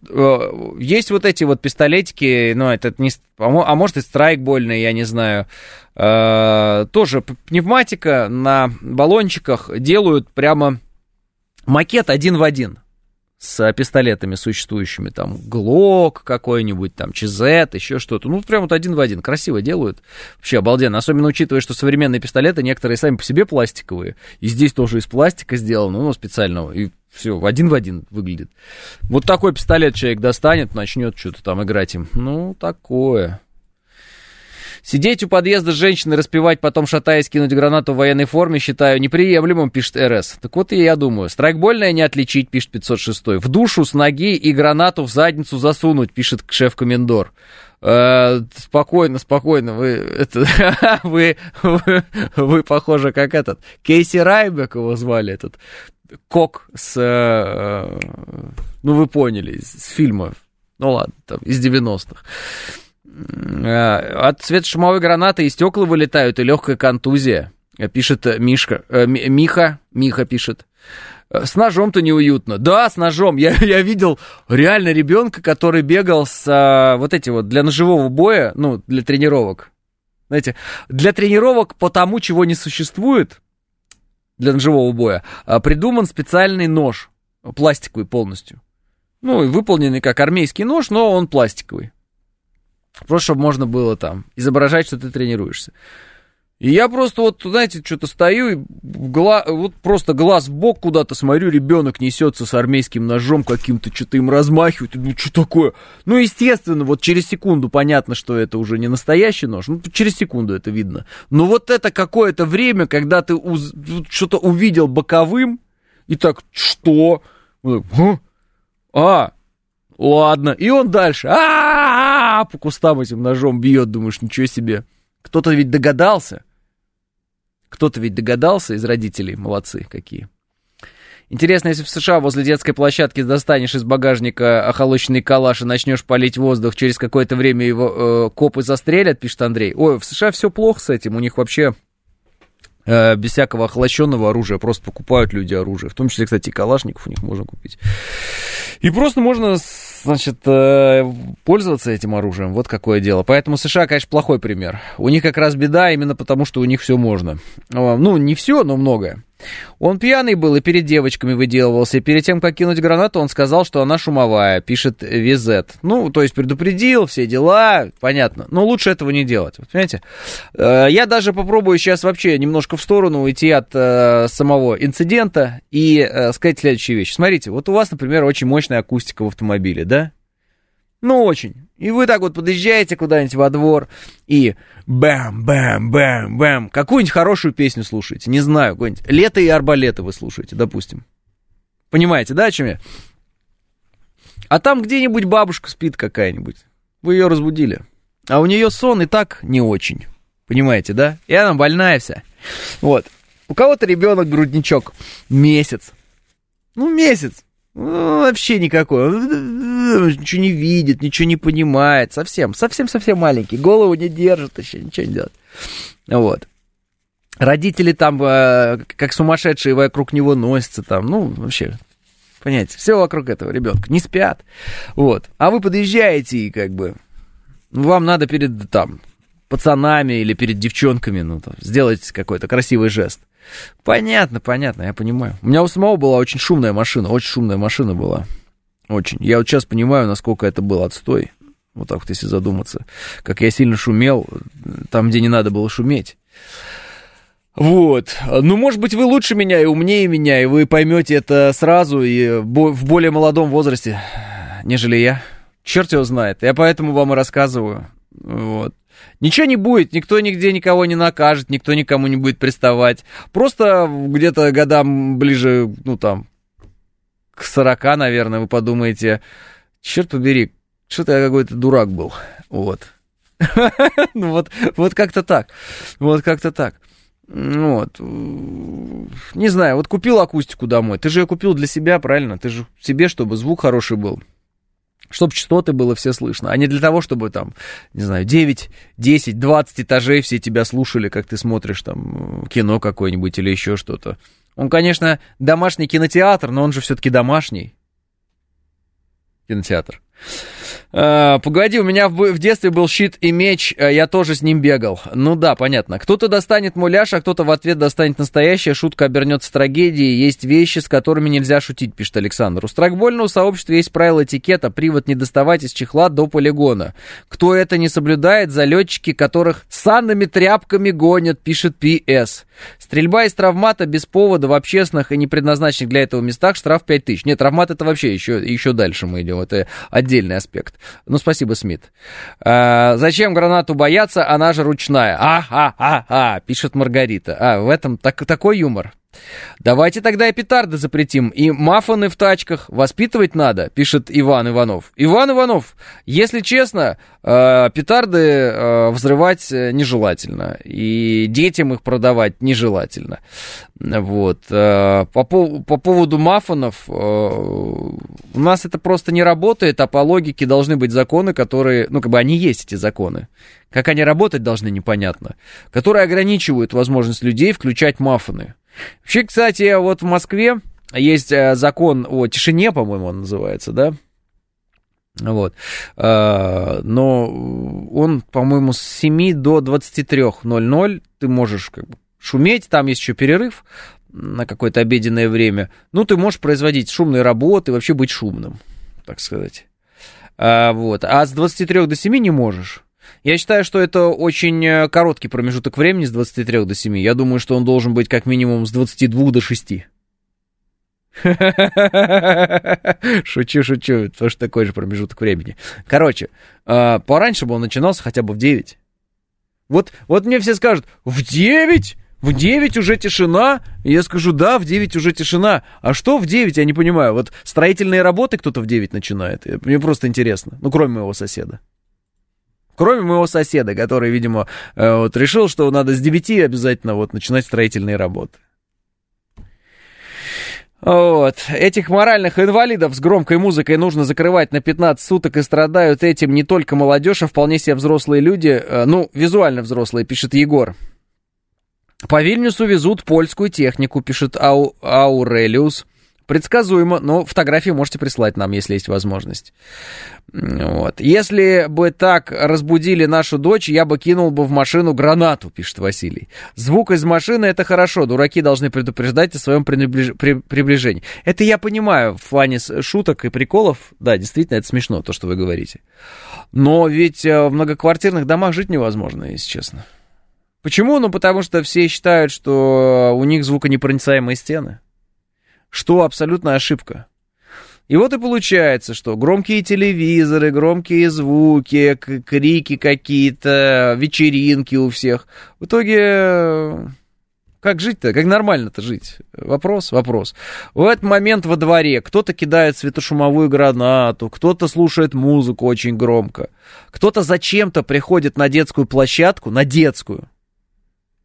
Э, есть вот эти вот пистолетики, ну, это не... А может и страйкбольный, я не знаю. Э, тоже пневматика на баллончиках делают прямо макет один в один с пистолетами существующими, там, Глок какой-нибудь, там, ЧЗ, еще что-то. Ну, прям вот один в один. Красиво делают. Вообще обалденно. Особенно учитывая, что современные пистолеты, некоторые сами по себе пластиковые. И здесь тоже из пластика сделано, ну, специального. И все, один в один выглядит. Вот такой пистолет человек достанет, начнет что-то там играть им. Ну, такое. Сидеть у подъезда с женщиной, распевать, потом шатаясь, кинуть гранату в военной форме, считаю неприемлемым, пишет РС. Так вот и я думаю. Страйкбольное не отличить, пишет 506. В душу с ноги и гранату в задницу засунуть, пишет шеф-комендор. Э, спокойно, спокойно, вы, это, вы, вы, вы похоже, как этот, Кейси Райбек его звали, этот, Кок с, э, ну вы поняли, с фильма, ну ладно, там, из 90-х. Э, от светошумовой гранаты и стекла вылетают, и легкая контузия, пишет Мишка, э, Миха, Миха пишет. Э, с ножом-то неуютно. Да, с ножом. Я, я видел реально ребенка, который бегал с а, вот эти вот для ножевого боя, ну, для тренировок. Знаете, для тренировок по тому, чего не существует, для ножевого боя, а, придуман специальный нож, пластиковый полностью. Ну, выполненный как армейский нож, но он пластиковый. Просто чтобы можно было там изображать, что ты тренируешься. И я просто вот, знаете, что-то стою и гла... вот просто глаз в бок куда-то смотрю, ребенок несется с армейским ножом каким-то, что-то им размахивает. Ну, что такое? Ну, естественно, вот через секунду понятно, что это уже не настоящий нож. Ну, через секунду это видно. Но вот это какое-то время, когда ты уз... что-то увидел боковым, и так, что? А, ладно. И он дальше. А, по кустам этим ножом бьет, думаешь, ничего себе. Кто-то ведь догадался. Кто-то ведь догадался из родителей, молодцы какие. Интересно, если в США возле детской площадки достанешь из багажника охолощенный калаш и начнешь палить воздух, через какое-то время его э, копы застрелят, пишет Андрей. Ой, в США все плохо с этим, у них вообще без всякого охлащенного оружия просто покупают люди оружие. В том числе, кстати, и калашников у них можно купить. И просто можно значит, э, пользоваться этим оружием. Вот какое дело. Поэтому США, конечно, плохой пример. У них как раз беда именно потому, что у них все можно. Ну, не все, но многое. Он пьяный был и перед девочками выделывался. И перед тем, как кинуть гранату, он сказал, что она шумовая, пишет Визет. Ну, то есть предупредил, все дела, понятно. Но лучше этого не делать, вот, понимаете? Э, я даже попробую сейчас вообще немножко в сторону уйти от э, самого инцидента и э, сказать следующую вещь. Смотрите, вот у вас, например, очень мощная акустика в автомобиле, да? Ну, очень. И вы так вот подъезжаете куда-нибудь во двор и бэм-бэм-бэм-бэм. Какую-нибудь хорошую песню слушаете, не знаю, какую-нибудь. «Лето и арбалеты» вы слушаете, допустим. Понимаете, да, о чем я? А там где-нибудь бабушка спит какая-нибудь. Вы ее разбудили. А у нее сон и так не очень. Понимаете, да? И она больная вся. Вот. У кого-то ребенок грудничок. Месяц. Ну, месяц. Ну, вообще никакой. Он ничего не видит, ничего не понимает. Совсем, совсем-совсем маленький. Голову не держит еще, ничего не делает. Вот. Родители там, э, как сумасшедшие, вокруг него носятся там. Ну, вообще, понимаете, все вокруг этого ребенка. Не спят. Вот. А вы подъезжаете и как бы... Вам надо перед там пацанами или перед девчонками, ну, там, сделать какой-то красивый жест. Понятно, понятно, я понимаю. У меня у самого была очень шумная машина, очень шумная машина была. Очень. Я вот сейчас понимаю, насколько это был отстой. Вот так вот, если задуматься. Как я сильно шумел, там, где не надо было шуметь. Вот. Ну, может быть, вы лучше меня и умнее меня, и вы поймете это сразу и в более молодом возрасте, нежели я. Черт его знает. Я поэтому вам и рассказываю. Вот. Ничего не будет, никто нигде никого не накажет, никто никому не будет приставать. Просто где-то годам ближе, ну там, к 40, наверное, вы подумаете, черт побери, что-то я какой-то дурак был. Вот. Ну вот, вот как-то так. Вот как-то так. Вот. Не знаю, вот купил акустику домой. Ты же ее купил для себя, правильно? Ты же себе, чтобы звук хороший был чтобы частоты было все слышно, а не для того, чтобы там, не знаю, 9, 10, 20 этажей все тебя слушали, как ты смотришь там кино какое-нибудь или еще что-то. Он, конечно, домашний кинотеатр, но он же все-таки домашний кинотеатр. Uh, погоди, у меня в, в детстве был щит и меч, uh, я тоже с ним бегал. Ну да, понятно. Кто-то достанет муляж, а кто-то в ответ достанет настоящее, шутка обернется трагедией. Есть вещи, с которыми нельзя шутить, пишет Александр. У страйкбольного сообщества есть правила этикета, привод не доставать из чехла до полигона. Кто это не соблюдает, залетчики, которых санными тряпками гонят, пишет ПС. Стрельба из травмата без повода в общественных и не предназначенных для этого местах штраф 5000. Нет, травмат это вообще еще, еще дальше мы идем, это отдельный аспект. Ну, спасибо, Смит. А, зачем гранату бояться, она же ручная. А-а-а-а, пишет Маргарита. А, в этом так, такой юмор. Давайте тогда и петарды запретим, и мафоны в тачках воспитывать надо, пишет Иван Иванов. Иван Иванов, если честно, э, петарды э, взрывать э, нежелательно, и детям их продавать нежелательно. Вот. По, по поводу мафонов, у нас это просто не работает, а по логике должны быть законы, которые, ну, как бы они есть, эти законы. Как они работать должны, непонятно. Которые ограничивают возможность людей включать мафоны. Вообще, кстати, вот в Москве есть э, закон о тишине, по-моему, он называется, да? Вот. Э, но он, по-моему, с 7 до 23.00 ты можешь как бы шуметь, там есть еще перерыв на какое-то обеденное время. Ну, ты можешь производить шумные работы, вообще быть шумным, так сказать. А, вот. А с 23 до 7 не можешь. Я считаю, что это очень э, короткий промежуток времени с 23 до 7. Я думаю, что он должен быть как минимум с 22 до 6. Шучу, шучу, тоже такой же промежуток времени. Короче, э, пораньше бы он начинался хотя бы в 9. Вот, вот мне все скажут, в 9? В 9 уже тишина? Я скажу, да, в 9 уже тишина. А что в 9, я не понимаю. Вот строительные работы кто-то в 9 начинает. Мне просто интересно. Ну, кроме моего соседа. Кроме моего соседа, который, видимо, э, вот решил, что надо с 9 обязательно вот начинать строительные работы. Вот. Этих моральных инвалидов с громкой музыкой нужно закрывать на 15 суток, и страдают этим не только молодежь, а вполне себе взрослые люди, э, ну, визуально взрослые, пишет Егор. По Вильнюсу везут польскую технику, пишет Ау, Аурелиус. Предсказуемо, но фотографии можете прислать нам, если есть возможность. Вот. Если бы так разбудили нашу дочь, я бы кинул бы в машину гранату, пишет Василий. Звук из машины это хорошо, дураки должны предупреждать о своем приближ... при... приближении. Это я понимаю в плане шуток и приколов. Да, действительно, это смешно, то, что вы говорите. Но ведь э, в многоквартирных домах жить невозможно, если честно. Почему? Ну, потому что все считают, что у них звуконепроницаемые стены что абсолютно ошибка. И вот и получается, что громкие телевизоры, громкие звуки, крики какие-то, вечеринки у всех. В итоге как жить-то? Как нормально-то жить? Вопрос, вопрос. В этот момент во дворе кто-то кидает светошумовую гранату, кто-то слушает музыку очень громко, кто-то зачем-то приходит на детскую площадку, на детскую,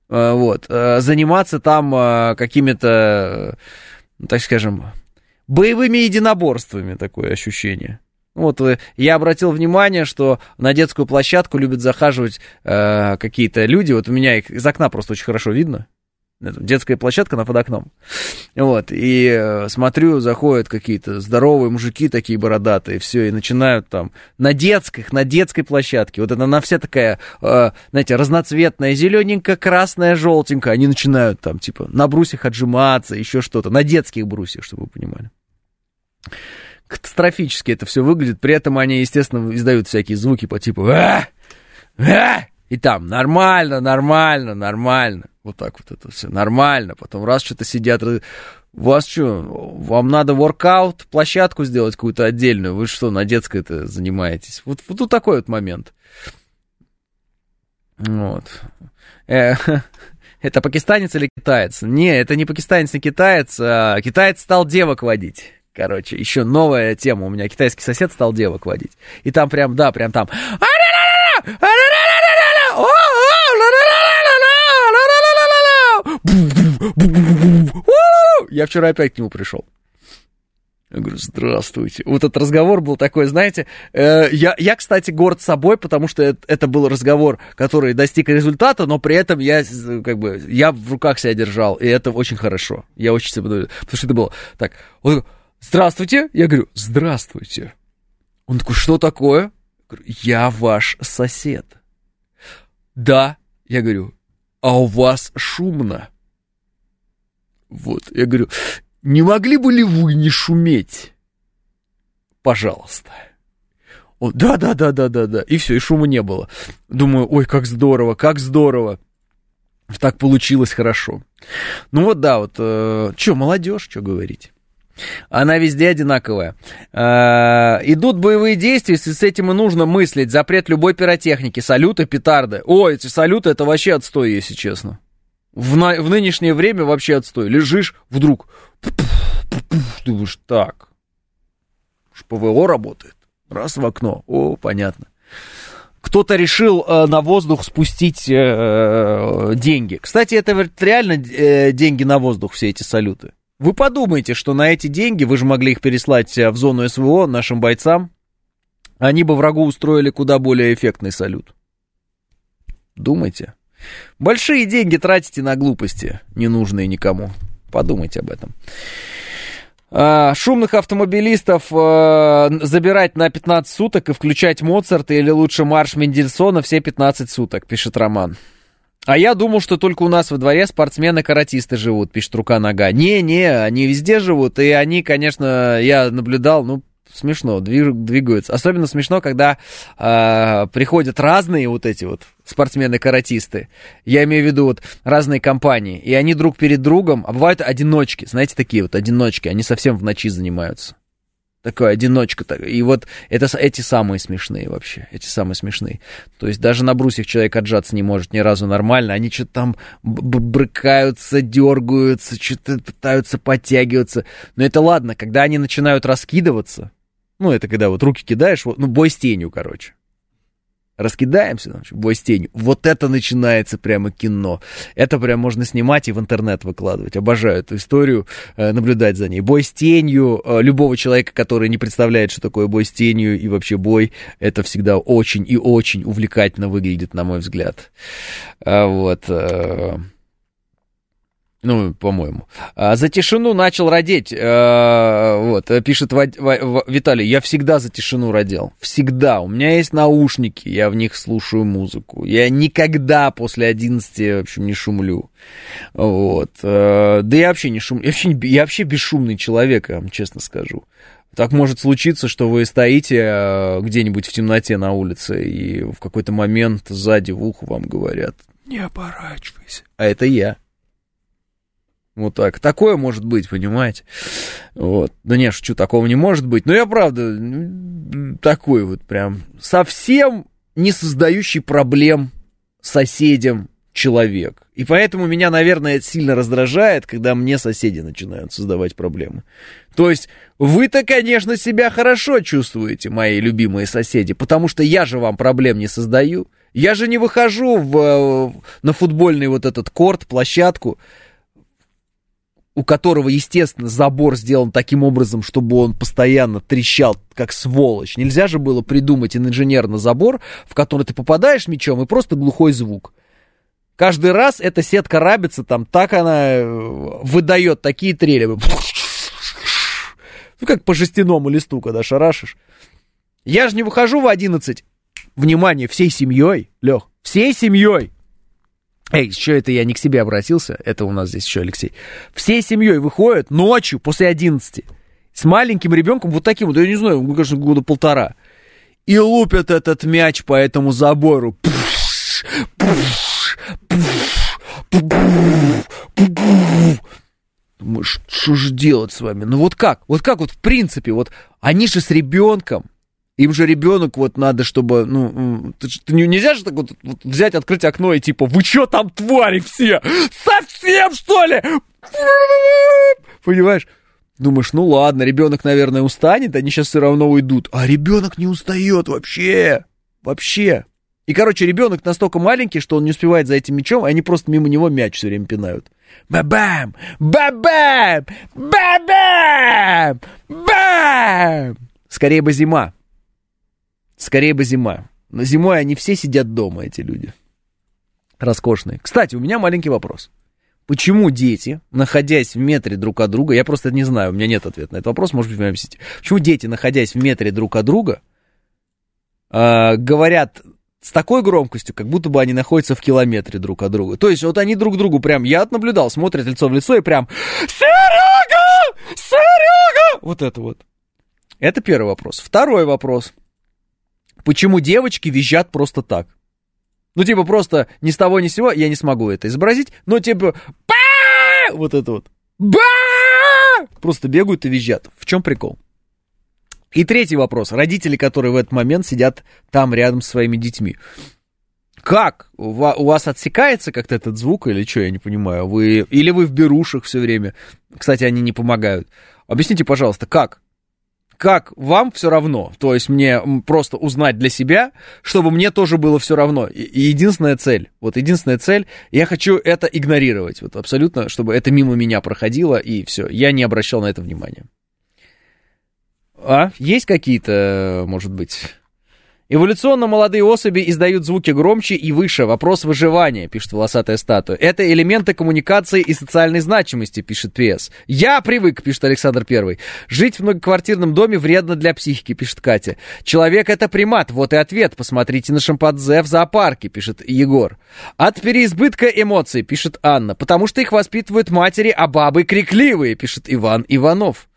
э, вот, э, заниматься там э, какими-то, так скажем, боевыми единоборствами, такое ощущение. Вот я обратил внимание, что на детскую площадку любят захаживать э, какие-то люди. Вот у меня их из окна просто очень хорошо видно детская площадка на под окном. Вот, и э, смотрю, заходят какие-то здоровые мужики такие бородатые, все, и начинают там на детских, на детской площадке, вот она вся такая, э, знаете, разноцветная, зелененькая, красная, желтенькая, они начинают там, типа, на брусьях отжиматься, еще что-то, на детских брусьях, чтобы вы понимали. Катастрофически это все выглядит, при этом они, естественно, издают всякие звуки по типу «А! А!» И там нормально, нормально, нормально. Вот так вот это все нормально. Потом раз что-то сидят, у вас что, вам надо воркаут, площадку сделать какую-то отдельную? Вы что, на детской это занимаетесь? Вот, вот тут такой вот момент. Вот. Э, это пакистанец или китаец? Не, это не пакистанец, не китаец. А китаец стал девок водить. Короче, еще новая тема. У меня китайский сосед стал девок водить. И там прям, да, прям там... Я вчера опять к нему пришел. Я говорю, здравствуйте. Вот этот разговор был такой, знаете, э, я, я, кстати, горд собой, потому что это, это был разговор, который достиг результата, но при этом я, как бы, я в руках себя держал, и это очень хорошо. Я очень себя потому что это было так. Он такой, здравствуйте. Я говорю, здравствуйте. Он такой, что такое? Я говорю, я ваш сосед. Да. Я говорю, а у вас шумно. Вот, я говорю, не могли бы ли вы не шуметь? Пожалуйста. Он, да, да, да, да, да, да. И все, и шума не было. Думаю, ой, как здорово, как здорово. Так получилось хорошо. Ну вот да, вот, э, что, молодежь, что говорить. Она везде одинаковая. Э, идут боевые действия, если с этим и нужно мыслить. Запрет любой пиротехники, салюты, петарды. Ой, эти салюты, это вообще отстой, если честно. В, на, в нынешнее время вообще отстой. Лежишь, вдруг, думаешь, так, ПВО работает. Раз в окно. О, понятно. Кто-то решил э, на воздух спустить э, э деньги. Кстати, это реально э, деньги на воздух, все эти салюты. Вы подумайте, что на эти деньги, вы же могли их переслать э, в зону СВО нашим бойцам, они бы врагу устроили куда более эффектный салют. Думайте. Большие деньги тратите на глупости, ненужные никому. Подумайте об этом. А, шумных автомобилистов а, забирать на 15 суток и включать Моцарт или лучше марш Мендельсона все 15 суток, пишет Роман. А я думал, что только у нас во дворе спортсмены-каратисты живут, пишет рука-нога. Не-не, они везде живут, и они, конечно, я наблюдал, ну, смешно, двигаются. Особенно смешно, когда э, приходят разные вот эти вот спортсмены-каратисты. Я имею в виду вот разные компании. И они друг перед другом, а бывают одиночки, знаете, такие вот одиночки, они совсем в ночи занимаются. Такая одиночка. И вот это эти самые смешные вообще. Эти самые смешные. То есть даже на брусьях человек отжаться не может ни разу нормально. Они что-то там брыкаются, дергаются, что-то пытаются подтягиваться. Но это ладно, когда они начинают раскидываться, ну, это когда вот руки кидаешь, вот, ну, бой с тенью, короче. Раскидаемся, значит, бой с тенью. Вот это начинается прямо кино. Это прям можно снимать и в интернет выкладывать. Обожаю эту историю, э, наблюдать за ней. Бой с тенью э, любого человека, который не представляет, что такое бой с тенью и вообще бой, это всегда очень и очень увлекательно выглядит, на мой взгляд. А вот... Э, ну, по-моему. А, за тишину начал родить. А, вот, пишет Ва- Ва- Виталий, я всегда за тишину родил. Всегда. У меня есть наушники, я в них слушаю музыку. Я никогда после 11 в общем, не шумлю. Вот. А, да я вообще не шум... Я вообще, я вообще бесшумный человек, я вам честно скажу. Так может случиться, что вы стоите где-нибудь в темноте на улице, и в какой-то момент сзади в ухо вам говорят, не оборачивайся. А это я. Вот так. Такое может быть, понимаете? Вот. Да не, шучу, такого не может быть. Но я, правда, такой вот прям совсем не создающий проблем соседям человек. И поэтому меня, наверное, сильно раздражает, когда мне соседи начинают создавать проблемы. То есть вы-то, конечно, себя хорошо чувствуете, мои любимые соседи, потому что я же вам проблем не создаю. Я же не выхожу в, на футбольный вот этот корт, площадку, у которого, естественно, забор сделан таким образом, чтобы он постоянно трещал, как сволочь. Нельзя же было придумать инженерный забор, в который ты попадаешь мечом и просто глухой звук. Каждый раз эта сетка рабится, там так она э, выдает такие трели. Ну, как по жестяному листу, когда шарашишь. Я же не выхожу в 11. Внимание, всей семьей, Лех, всей семьей. Эй, еще это я не к себе обратился, это у нас здесь еще Алексей. Всей семьей выходят ночью после 11 с маленьким ребенком, вот таким вот, я не знаю, мне кажется, года полтора, и лупят этот мяч по этому забору. Пуш, пуш, пуш, Думаешь, что же делать с вами? Ну вот как? Вот как вот в принципе, вот они же с ребенком, им же ребенок вот надо, чтобы, ну, ты, нельзя же так вот, вот взять, открыть окно и типа, вы что там, твари все? Совсем, что ли? Понимаешь? Думаешь, ну ладно, ребенок, наверное, устанет, они сейчас все равно уйдут. А ребенок не устает вообще. Вообще. И, короче, ребенок настолько маленький, что он не успевает за этим мячом, и они просто мимо него мяч все время пинают. Ба-бам! Ба-бам! Ба-бам! Бам! Скорее бы зима. Скорее бы зима. Но зимой они все сидят дома, эти люди. Роскошные. Кстати, у меня маленький вопрос. Почему дети, находясь в метре друг от друга, я просто не знаю, у меня нет ответа на этот вопрос, может быть, вы объясните. Почему дети, находясь в метре друг от друга, э, говорят с такой громкостью, как будто бы они находятся в километре друг от друга. То есть вот они друг другу прям, я наблюдал, смотрят лицо в лицо и прям «Серега! Серега!» Вот это вот. Это первый вопрос. Второй вопрос – почему девочки визжат просто так. Ну, типа, просто ни с того ни с сего, я не смогу это изобразить, но типа, ба! вот это вот, ба! Просто бегают и визжат. В чем прикол? И третий вопрос. Родители, которые в этот момент сидят там рядом с своими детьми. Как? У вас отсекается как-то этот звук или что, я не понимаю? Вы... Или вы в берушах все время? Кстати, они не помогают. Объясните, пожалуйста, как? Как вам все равно, то есть мне просто узнать для себя, чтобы мне тоже было все равно. И единственная цель, вот единственная цель, я хочу это игнорировать, вот абсолютно, чтобы это мимо меня проходило, и все, я не обращал на это внимания. А, есть какие-то, может быть, Эволюционно молодые особи издают звуки громче и выше. Вопрос выживания, пишет волосатая статуя. Это элементы коммуникации и социальной значимости, пишет ПС. Я привык, пишет Александр Первый. Жить в многоквартирном доме вредно для психики, пишет Катя. Человек это примат, вот и ответ. Посмотрите на шимпанзе в зоопарке, пишет Егор. От переизбытка эмоций, пишет Анна. Потому что их воспитывают матери, а бабы крикливые, пишет Иван Иванов.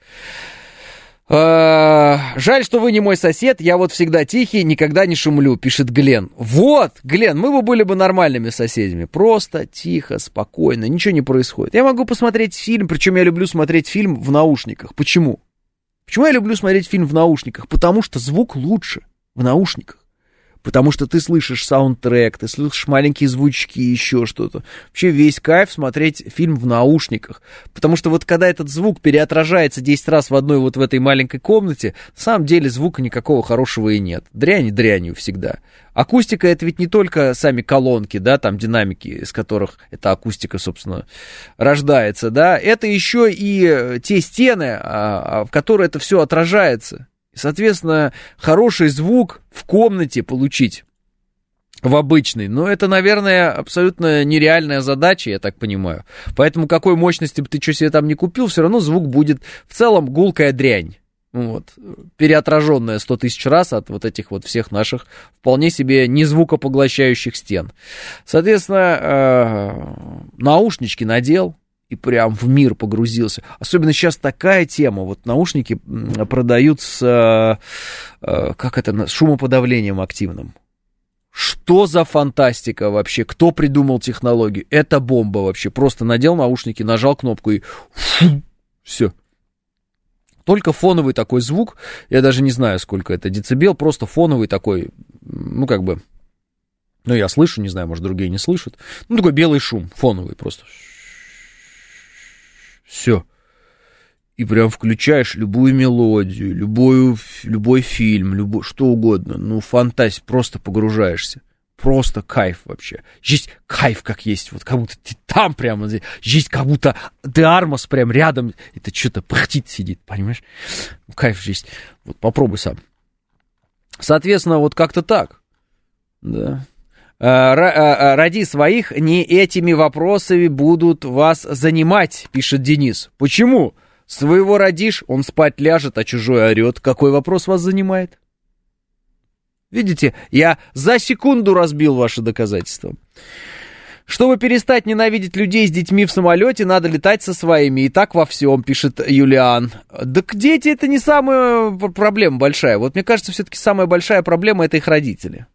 Э, жаль, что вы не мой сосед, я вот всегда тихий, никогда не шумлю, пишет Глен. Вот, Глен, мы бы были бы нормальными соседями. Просто, тихо, спокойно, ничего не происходит. Я могу посмотреть фильм, причем я люблю смотреть фильм в наушниках. Почему? Почему я люблю смотреть фильм в наушниках? Потому что звук лучше в наушниках потому что ты слышишь саундтрек, ты слышишь маленькие звучки, еще что-то. Вообще весь кайф смотреть фильм в наушниках, потому что вот когда этот звук переотражается 10 раз в одной вот в этой маленькой комнате, на самом деле звука никакого хорошего и нет. Дрянь дрянью всегда. Акустика это ведь не только сами колонки, да, там динамики, из которых эта акустика, собственно, рождается, да, это еще и те стены, а, а, в которые это все отражается. Соответственно, хороший звук в комнате получить в обычный. Но это, наверное, абсолютно нереальная задача, я так понимаю. Поэтому какой мощности бы ты что себе там не купил, все равно звук будет в целом гулкая дрянь. Вот, переотраженная 100 тысяч раз от вот этих вот всех наших вполне себе незвукопоглощающих стен. Соответственно, э, наушнички надел, и прям в мир погрузился. Особенно сейчас такая тема. Вот наушники продают с, э, как это, с шумоподавлением активным. Что за фантастика вообще? Кто придумал технологию? Это бомба вообще. Просто надел наушники, нажал кнопку и фу, все. Только фоновый такой звук, я даже не знаю, сколько это децибел, просто фоновый такой, ну, как бы, ну, я слышу, не знаю, может, другие не слышат. Ну, такой белый шум, фоновый просто. Все. И прям включаешь любую мелодию, любую, любой фильм, любой, что угодно. Ну, фантазия, просто погружаешься. Просто кайф вообще. Жизнь кайф как есть. Вот как будто ты там прямо. Жизнь как будто ты Армас прям рядом. Это что-то пыхтит сидит, понимаешь? Кайф жизнь. Вот попробуй сам. Соответственно, вот как-то так. Да. А, а, а, ради своих не этими вопросами будут вас занимать, пишет Денис. Почему? Своего родишь, он спать ляжет, а чужой орет. Какой вопрос вас занимает? Видите, я за секунду разбил ваши доказательства. Чтобы перестать ненавидеть людей с детьми в самолете, надо летать со своими. И так во всем, пишет Юлиан. Так дети это не самая проблема большая. Вот мне кажется, все-таки самая большая проблема это их родители.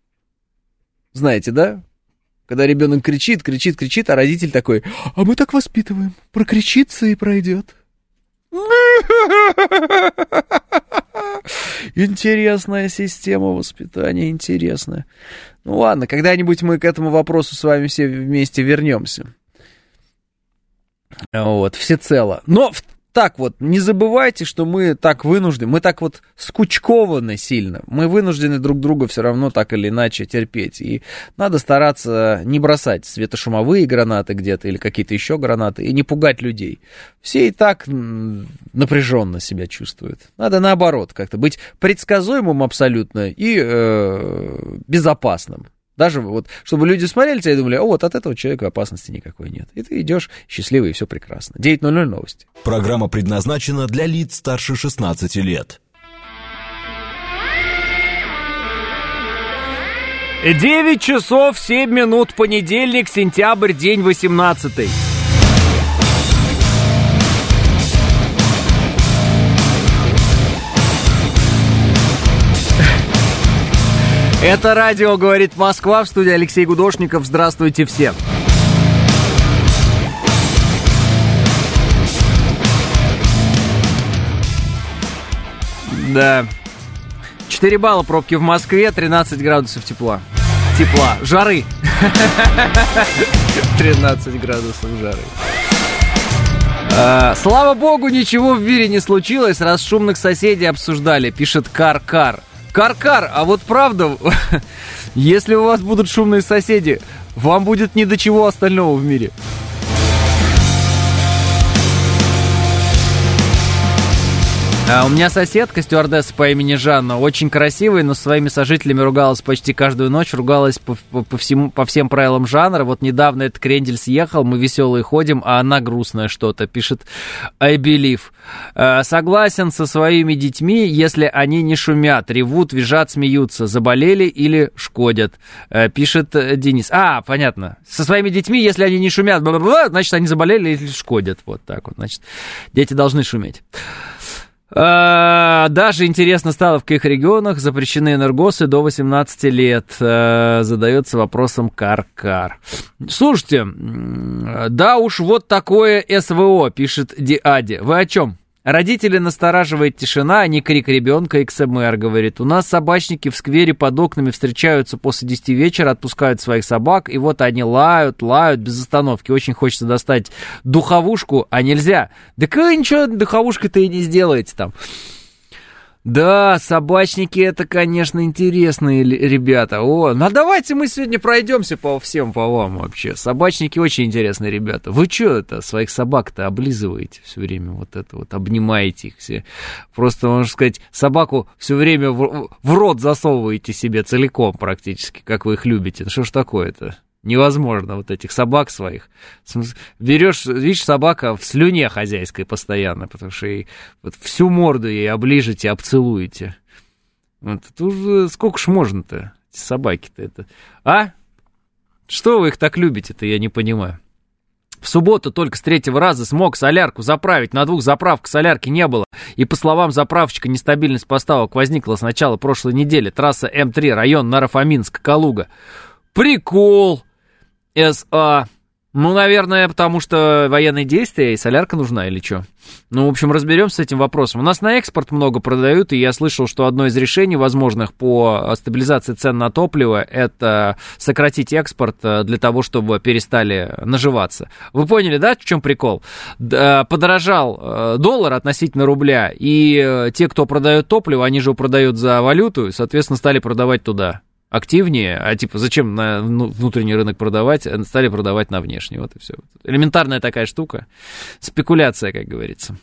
Знаете, да? Когда ребенок кричит, кричит, кричит, а родитель такой, а мы так воспитываем, прокричится и пройдет. Интересная система воспитания, интересная. Ну ладно, когда-нибудь мы к этому вопросу с вами все вместе вернемся. Вот, всецело. Но так вот, не забывайте, что мы так вынуждены, мы так вот скучкованы сильно, мы вынуждены друг друга все равно так или иначе терпеть. И надо стараться не бросать светошумовые гранаты где-то или какие-то еще гранаты и не пугать людей. Все и так напряженно себя чувствуют. Надо наоборот как-то быть предсказуемым абсолютно и э, безопасным. Даже вот, чтобы люди смотрели тебя и думали, о, вот от этого человека опасности никакой нет. И ты идешь счастливый, и все прекрасно. 9.00 новости. Программа предназначена для лиц старше 16 лет. 9 часов 7 минут, понедельник, сентябрь, день 18. Это радио «Говорит Москва» в студии Алексей Гудошников. Здравствуйте все. Да. 4 балла пробки в Москве, 13 градусов тепла. Тепла. Жары. 13 градусов жары. А, слава богу, ничего в мире не случилось, раз шумных соседей обсуждали, пишет Кар-Кар. Каркар, а вот правда, если у вас будут шумные соседи, вам будет ни до чего остального в мире. У меня соседка, стюардесса по имени Жанна, очень красивая, но с своими сожителями ругалась почти каждую ночь, ругалась по, по, по, всему, по всем правилам жанра. Вот недавно этот крендель съехал, мы веселые ходим, а она грустная что-то, пишет I believe. А, согласен со своими детьми, если они не шумят, ревут, визжат, смеются, заболели или шкодят, а, пишет Денис. А, понятно. Со своими детьми, если они не шумят, значит, они заболели или шкодят. Вот так вот, значит, дети должны шуметь. А, даже интересно стало, в каких регионах запрещены энергосы до 18 лет. А, задается вопросом Каркар. Слушайте, да уж вот такое СВО, пишет Диади. Вы о чем? Родители настораживает тишина, а не крик ребенка. XMR говорит, у нас собачники в сквере под окнами встречаются после 10 вечера, отпускают своих собак, и вот они лают, лают без остановки. Очень хочется достать духовушку, а нельзя. Да ничего духовушкой-то и не сделаете там. Да, собачники это, конечно, интересные ребята. О, ну давайте мы сегодня пройдемся по всем по вам вообще. Собачники очень интересные ребята. Вы что это, своих собак-то облизываете все время вот это вот, обнимаете их все. Просто, можно сказать, собаку все время в, в рот засовываете себе целиком практически, как вы их любите. Ну что ж такое-то? Невозможно вот этих собак своих. Берешь, видишь, собака в слюне хозяйской постоянно, потому что ей, вот всю морду ей оближете, обцелуете. Вот, уже сколько ж можно-то, собаки-то это. А? Что вы их так любите-то, я не понимаю. В субботу только с третьего раза смог солярку заправить. На двух заправках солярки не было. И по словам заправщика, нестабильность поставок возникла с начала прошлой недели. Трасса М3, район Нарафаминск, Калуга. Прикол! СА. Ну, наверное, потому что военные действия и солярка нужна или что? Ну, в общем, разберемся с этим вопросом. У нас на экспорт много продают, и я слышал, что одно из решений возможных по стабилизации цен на топливо – это сократить экспорт э, для того, чтобы перестали наживаться. Вы поняли, да, в чем прикол? Подорожал э, доллар относительно рубля, и э, те, кто продает топливо, они же его продают за валюту, и, соответственно, стали продавать туда активнее, а типа зачем на внутренний рынок продавать, а стали продавать на внешний, вот и все. Элементарная такая штука, спекуляция, как говорится.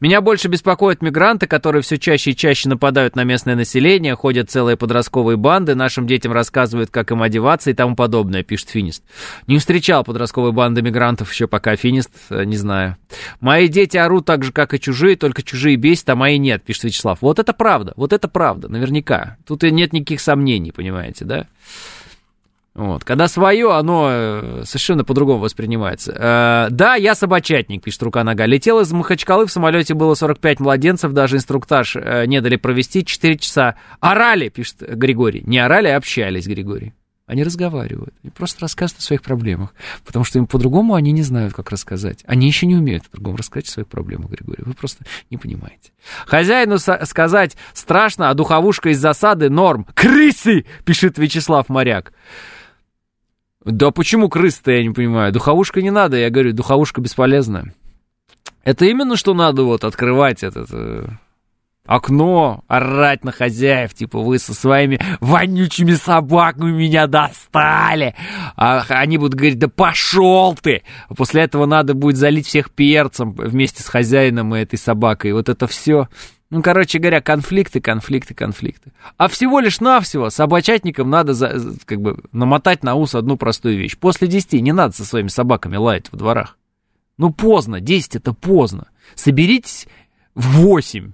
Меня больше беспокоят мигранты, которые все чаще и чаще нападают на местное население, ходят целые подростковые банды, нашим детям рассказывают, как им одеваться и тому подобное, пишет Финист. Не встречал подростковые банды мигрантов еще пока, Финист, э, не знаю. Мои дети орут так же, как и чужие, только чужие бесят, а мои нет, пишет Вячеслав. Вот это правда, вот это правда, наверняка. Тут и нет никаких сомнений, понимаете, да? Вот. Когда свое, оно э, совершенно по-другому воспринимается. Э, да, я собачатник, пишет рука нога. Летел из Махачкалы, в самолете было 45 младенцев, даже инструктаж э, не дали провести 4 часа. Орали, пишет Григорий. Не орали, а общались, Григорий. Они разговаривают, они просто рассказывают о своих проблемах, потому что им по-другому они не знают, как рассказать. Они еще не умеют по-другому рассказать о своих проблемах, Григорий. Вы просто не понимаете. Хозяину сказать страшно, а духовушка из засады норм. Крысы, пишет Вячеслав Моряк. Да почему крыс-то, я не понимаю. Духовушка не надо, я говорю, духовушка бесполезная. Это именно что надо вот открывать этот э, окно, орать на хозяев, типа вы со своими вонючими собаками меня достали. А они будут говорить, да пошел ты. После этого надо будет залить всех перцем вместе с хозяином и этой собакой. Вот это все ну, короче говоря, конфликты, конфликты, конфликты. А всего лишь навсего собачатникам надо за, как бы намотать на ус одну простую вещь. После 10 не надо со своими собаками лаять в дворах. Ну, поздно, 10 это поздно. Соберитесь в 8.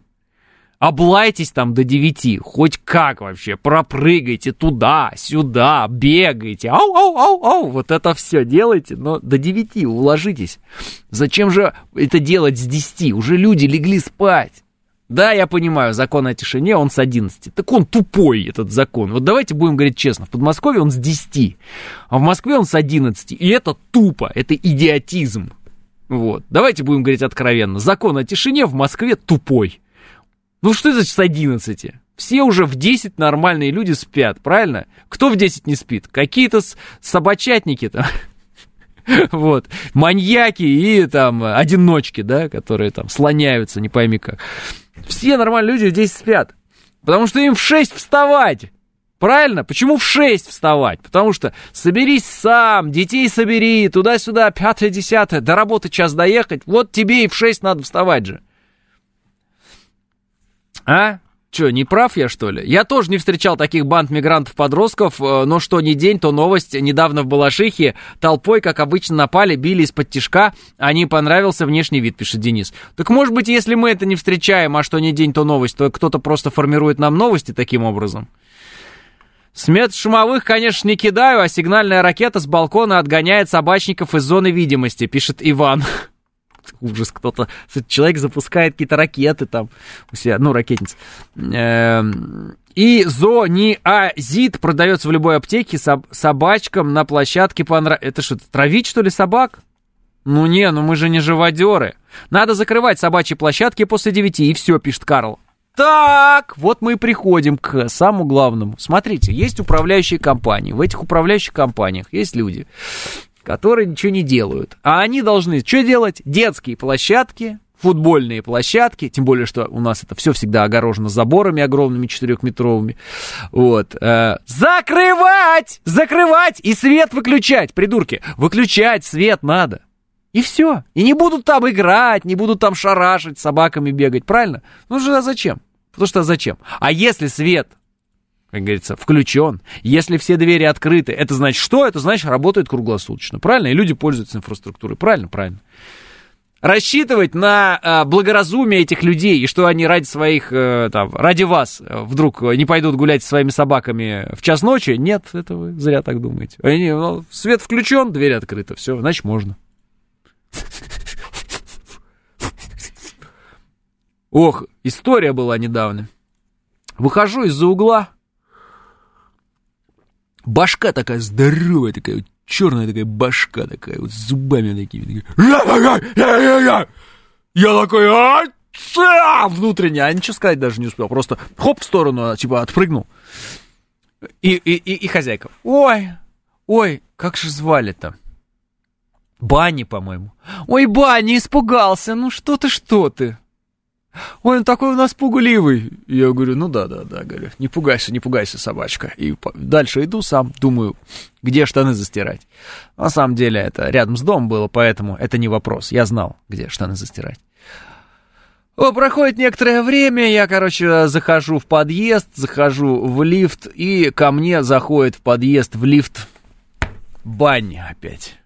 Облайтесь там до 9, хоть как вообще, пропрыгайте туда, сюда, бегайте, ау, ау, ау, ау, вот это все делайте, но до 9 уложитесь. Зачем же это делать с 10? Уже люди легли спать. Да, я понимаю, закон о тишине, он с 11. Так он тупой, этот закон. Вот давайте будем говорить честно, в Подмосковье он с 10, а в Москве он с 11. И это тупо, это идиотизм. Вот, давайте будем говорить откровенно. Закон о тишине в Москве тупой. Ну что это с 11? Все уже в 10 нормальные люди спят, правильно? Кто в 10 не спит? Какие-то собачатники там. Вот, маньяки и там одиночки, да, которые там слоняются, не пойми как. Все нормальные люди здесь спят. Потому что им в 6 вставать. Правильно? Почему в 6 вставать? Потому что соберись сам, детей собери, туда-сюда, пятое, десятое, до работы час доехать. Вот тебе и в 6 надо вставать же. А? Че, не прав я, что ли? Я тоже не встречал таких банд мигрантов-подростков, э, но что ни день, то новость. Недавно в Балашихе толпой, как обычно, напали, били из-под тишка. А не понравился внешний вид, пишет Денис. Так может быть, если мы это не встречаем, а что ни день, то новость, то кто-то просто формирует нам новости таким образом? Смет шумовых, конечно, не кидаю, а сигнальная ракета с балкона отгоняет собачников из зоны видимости, пишет Иван ужас, кто-то, человек запускает какие-то ракеты там у себя, ну, ракетница. Эм, и зониазид продается в любой аптеке соб- собачкам на площадке понрав... Это что, травить, что ли, собак? Ну не, ну мы же не живодеры. Надо закрывать собачьи площадки после девяти, и все, пишет Карл. Так, вот мы и приходим к самому главному. Смотрите, есть управляющие компании. В этих управляющих компаниях есть люди, которые ничего не делают. А они должны что делать? Детские площадки, футбольные площадки, тем более, что у нас это все всегда огорожено заборами огромными четырехметровыми. Вот. Э, закрывать! Закрывать! И свет выключать, придурки! Выключать свет надо. И все. И не будут там играть, не будут там шарашить, собаками бегать, правильно? Ну же, а зачем? Потому что зачем? А если свет как говорится, включен. Если все двери открыты, это значит что? Это значит работает круглосуточно. Правильно? И люди пользуются инфраструктурой. Правильно? Правильно. Рассчитывать на э, благоразумие этих людей и что они ради своих, э, там, ради вас э, вдруг не пойдут гулять со своими собаками в час ночи, нет, это вы зря так думаете. Они, ну, свет включен, дверь открыта, все, значит можно. Ох, история была недавно. Выхожу из-за угла. Башка такая здоровая, такая вот черная такая башка такая, вот с зубами такими. Такая. Я такой, а, внутренне, а ничего сказать даже не успел. Просто хоп в сторону, типа, отпрыгнул. И, и, и, и хозяйка. Ой, ой, как же звали-то? Бани, по-моему. Ой, Бани, испугался. Ну что ты, что ты? Ой, он такой у нас пугливый. Я говорю, ну да, да, да, говорю, не пугайся, не пугайся, собачка. И дальше иду сам, думаю, где штаны застирать. На самом деле это рядом с домом было, поэтому это не вопрос. Я знал, где штаны застирать. О, проходит некоторое время, я, короче, захожу в подъезд, захожу в лифт, и ко мне заходит в подъезд, в лифт баня опять.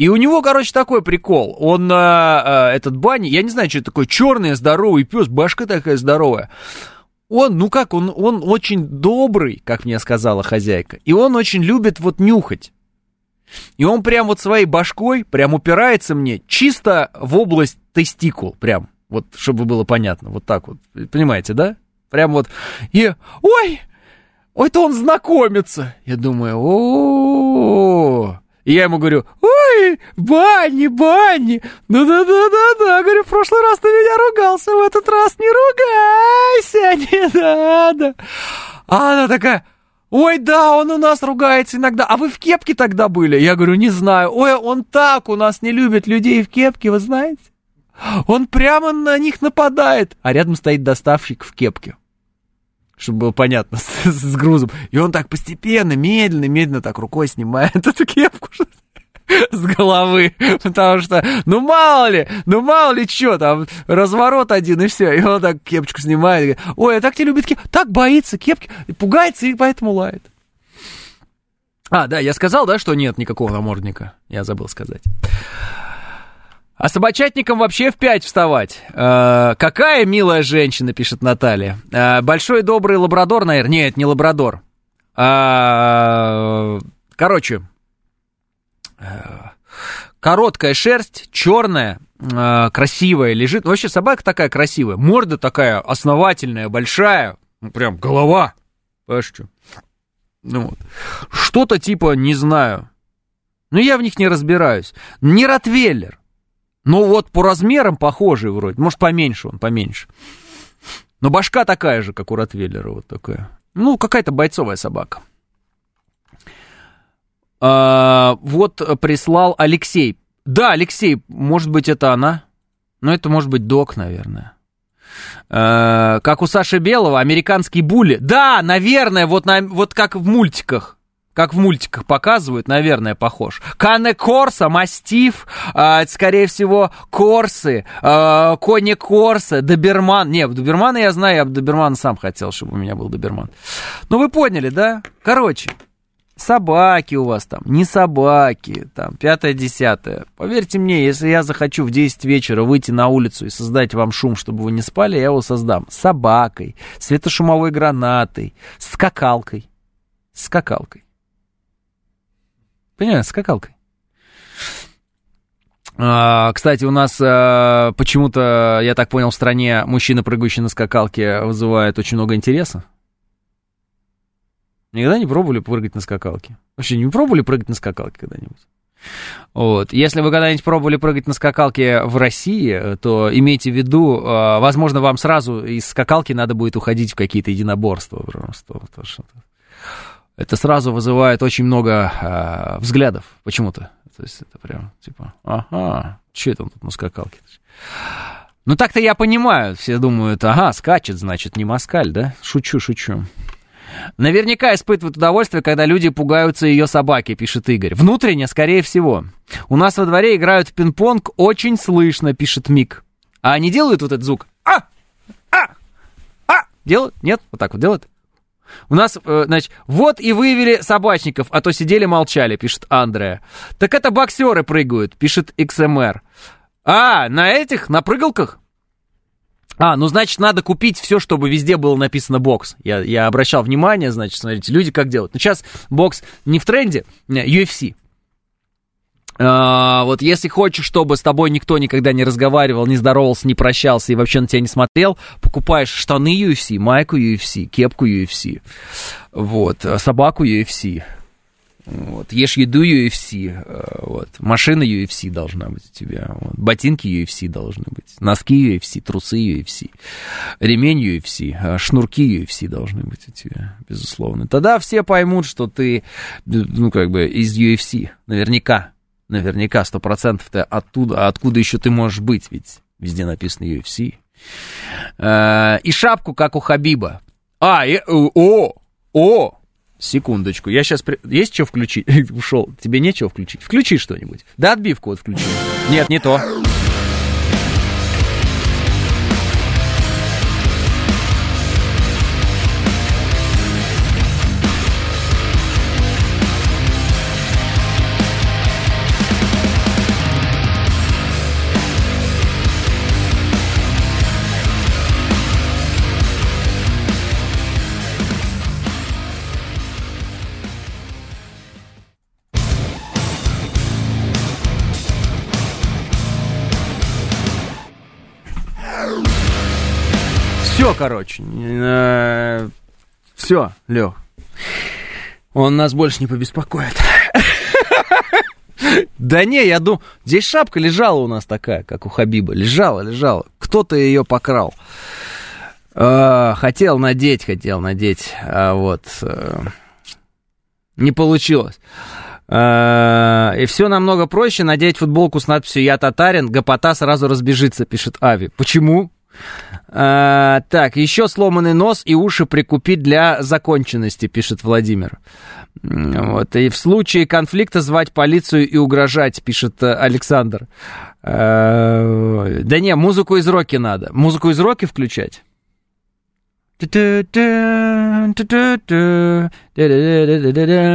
И у него, короче, такой прикол. Он, а, а, этот Банни, я не знаю, что это такое, черный, здоровый пес, башка такая здоровая. Он, ну как, он, он очень добрый, как мне сказала хозяйка. И он очень любит вот нюхать. И он прям вот своей башкой прям упирается мне чисто в область тестикул, прям. Вот, чтобы было понятно, вот так вот. Понимаете, да? Прям вот. И, ой, ой-то он знакомится. Я думаю, о, И я ему говорю, ой, Банни, Банни, ну да-да-да-да, говорю, в прошлый раз ты меня ругался, в этот раз не ругайся, не надо. А она такая, Ой, да, он у нас ругается иногда. А вы в кепке тогда были? Я говорю, не знаю. Ой, он так у нас не любит людей в кепке, вы знаете? Он прямо на них нападает. А рядом стоит доставщик в кепке. Чтобы было понятно, с, с грузом. И он так постепенно, медленно, медленно так рукой снимает эту кепку с головы, потому что, ну мало ли, ну мало ли что, там разворот один и все, и он так кепочку снимает, и говорит, ой, а так не любит кепки, так боится кепки, пугается и поэтому лает. А, да, я сказал, да, что нет никакого намордника, я забыл сказать. А собачатникам вообще в пять вставать. Э, какая милая женщина, пишет Наталья. Э, большой добрый лабрадор, наверное. Нет, не лабрадор. Э, короче, э, короткая шерсть, черная, э, красивая лежит. Вообще собака такая красивая. Морда такая основательная, большая. Ну, прям голова. Понимаешь, что? Ну, вот. Что-то типа, не знаю. Но я в них не разбираюсь. Не Ротвейлер. Ну вот по размерам похожий вроде. Может, поменьше он, поменьше. Но башка такая же, как у Ротвейлера, вот такая. Ну, какая-то бойцовая собака. А, вот прислал Алексей. Да, Алексей, может быть, это она. Но это может быть док, наверное. А, как у Саши Белого, американский були. Да, наверное, вот, на, вот как в мультиках как в мультиках показывают, наверное, похож. Кане Корса, Мастиф, э, скорее всего, Корсы, э, Кони Корса, Доберман. Не, Добермана я знаю, я бы Добермана сам хотел, чтобы у меня был Доберман. Ну, вы поняли, да? Короче, собаки у вас там, не собаки, там, пятое-десятое. Поверьте мне, если я захочу в 10 вечера выйти на улицу и создать вам шум, чтобы вы не спали, я его создам. Собакой, светошумовой гранатой, скакалкой. Скакалкой. Понимаешь, скакалкой. А, кстати, у нас а, почему-то, я так понял, в стране мужчина, прыгающий на скакалке, вызывает очень много интереса. Никогда не пробовали прыгать на скакалке? Вообще не пробовали прыгать на скакалке когда-нибудь? Вот. Если вы когда-нибудь пробовали прыгать на скакалке в России, то имейте в виду, а, возможно, вам сразу из скакалки надо будет уходить в какие-то единоборства. Просто, потому что это сразу вызывает очень много э, взглядов почему-то. То есть это прям типа, ага, что это он тут на скакалке? Ну так-то я понимаю, все думают, ага, скачет, значит, не москаль, да? Шучу, шучу. Наверняка испытывают удовольствие, когда люди пугаются ее собаки, пишет Игорь. Внутренне, скорее всего. У нас во дворе играют в пинг-понг, очень слышно, пишет Мик. А они делают вот этот звук? А! А! А! Делают? Нет? Вот так вот делают? У нас, э, значит, вот и вывели собачников, а то сидели молчали, пишет Андрея. Так это боксеры прыгают, пишет XMR. А, на этих, на прыгалках? А, ну, значит, надо купить все, чтобы везде было написано бокс. Я, я обращал внимание, значит, смотрите, люди как делают. Но сейчас бокс не в тренде, UFC. А, вот если хочешь, чтобы с тобой никто никогда не разговаривал, не здоровался, не прощался и вообще на тебя не смотрел, покупаешь штаны UFC, майку UFC, кепку UFC, вот, собаку UFC, вот, ешь еду UFC, э, вот, машина UFC должна быть у тебя, вот, ботинки UFC должны быть, носки UFC, трусы UFC, ремень UFC, э, шнурки UFC должны быть у тебя, безусловно. Тогда все поймут, что ты, ну, как бы, из UFC, наверняка. Наверняка, сто процентов ты оттуда, откуда еще ты можешь быть, ведь везде написано UFC. Э, и шапку, как у Хабиба. А, и, о, о, секундочку, я сейчас... При... Есть что включить? Ушел. Тебе нечего включить? Включи что-нибудь. Да, отбивку вот включи. Нет, не то. Все, короче. Все, Лех. Он нас больше не побеспокоит. Да не, я думаю, здесь шапка лежала у нас такая, как у Хабиба. Лежала, лежала. Кто-то ее покрал. А, хотел надеть, хотел надеть, а вот э, не получилось. И все намного проще надеть футболку с надписью «Я татарин», гопота сразу разбежится, пишет Ави. Почему? А, так, еще сломанный нос и уши прикупить для законченности, пишет Владимир. Вот, и в случае конфликта звать полицию и угрожать, пишет э, Александр. А, да не, музыку из роки надо. Музыку из роки включать?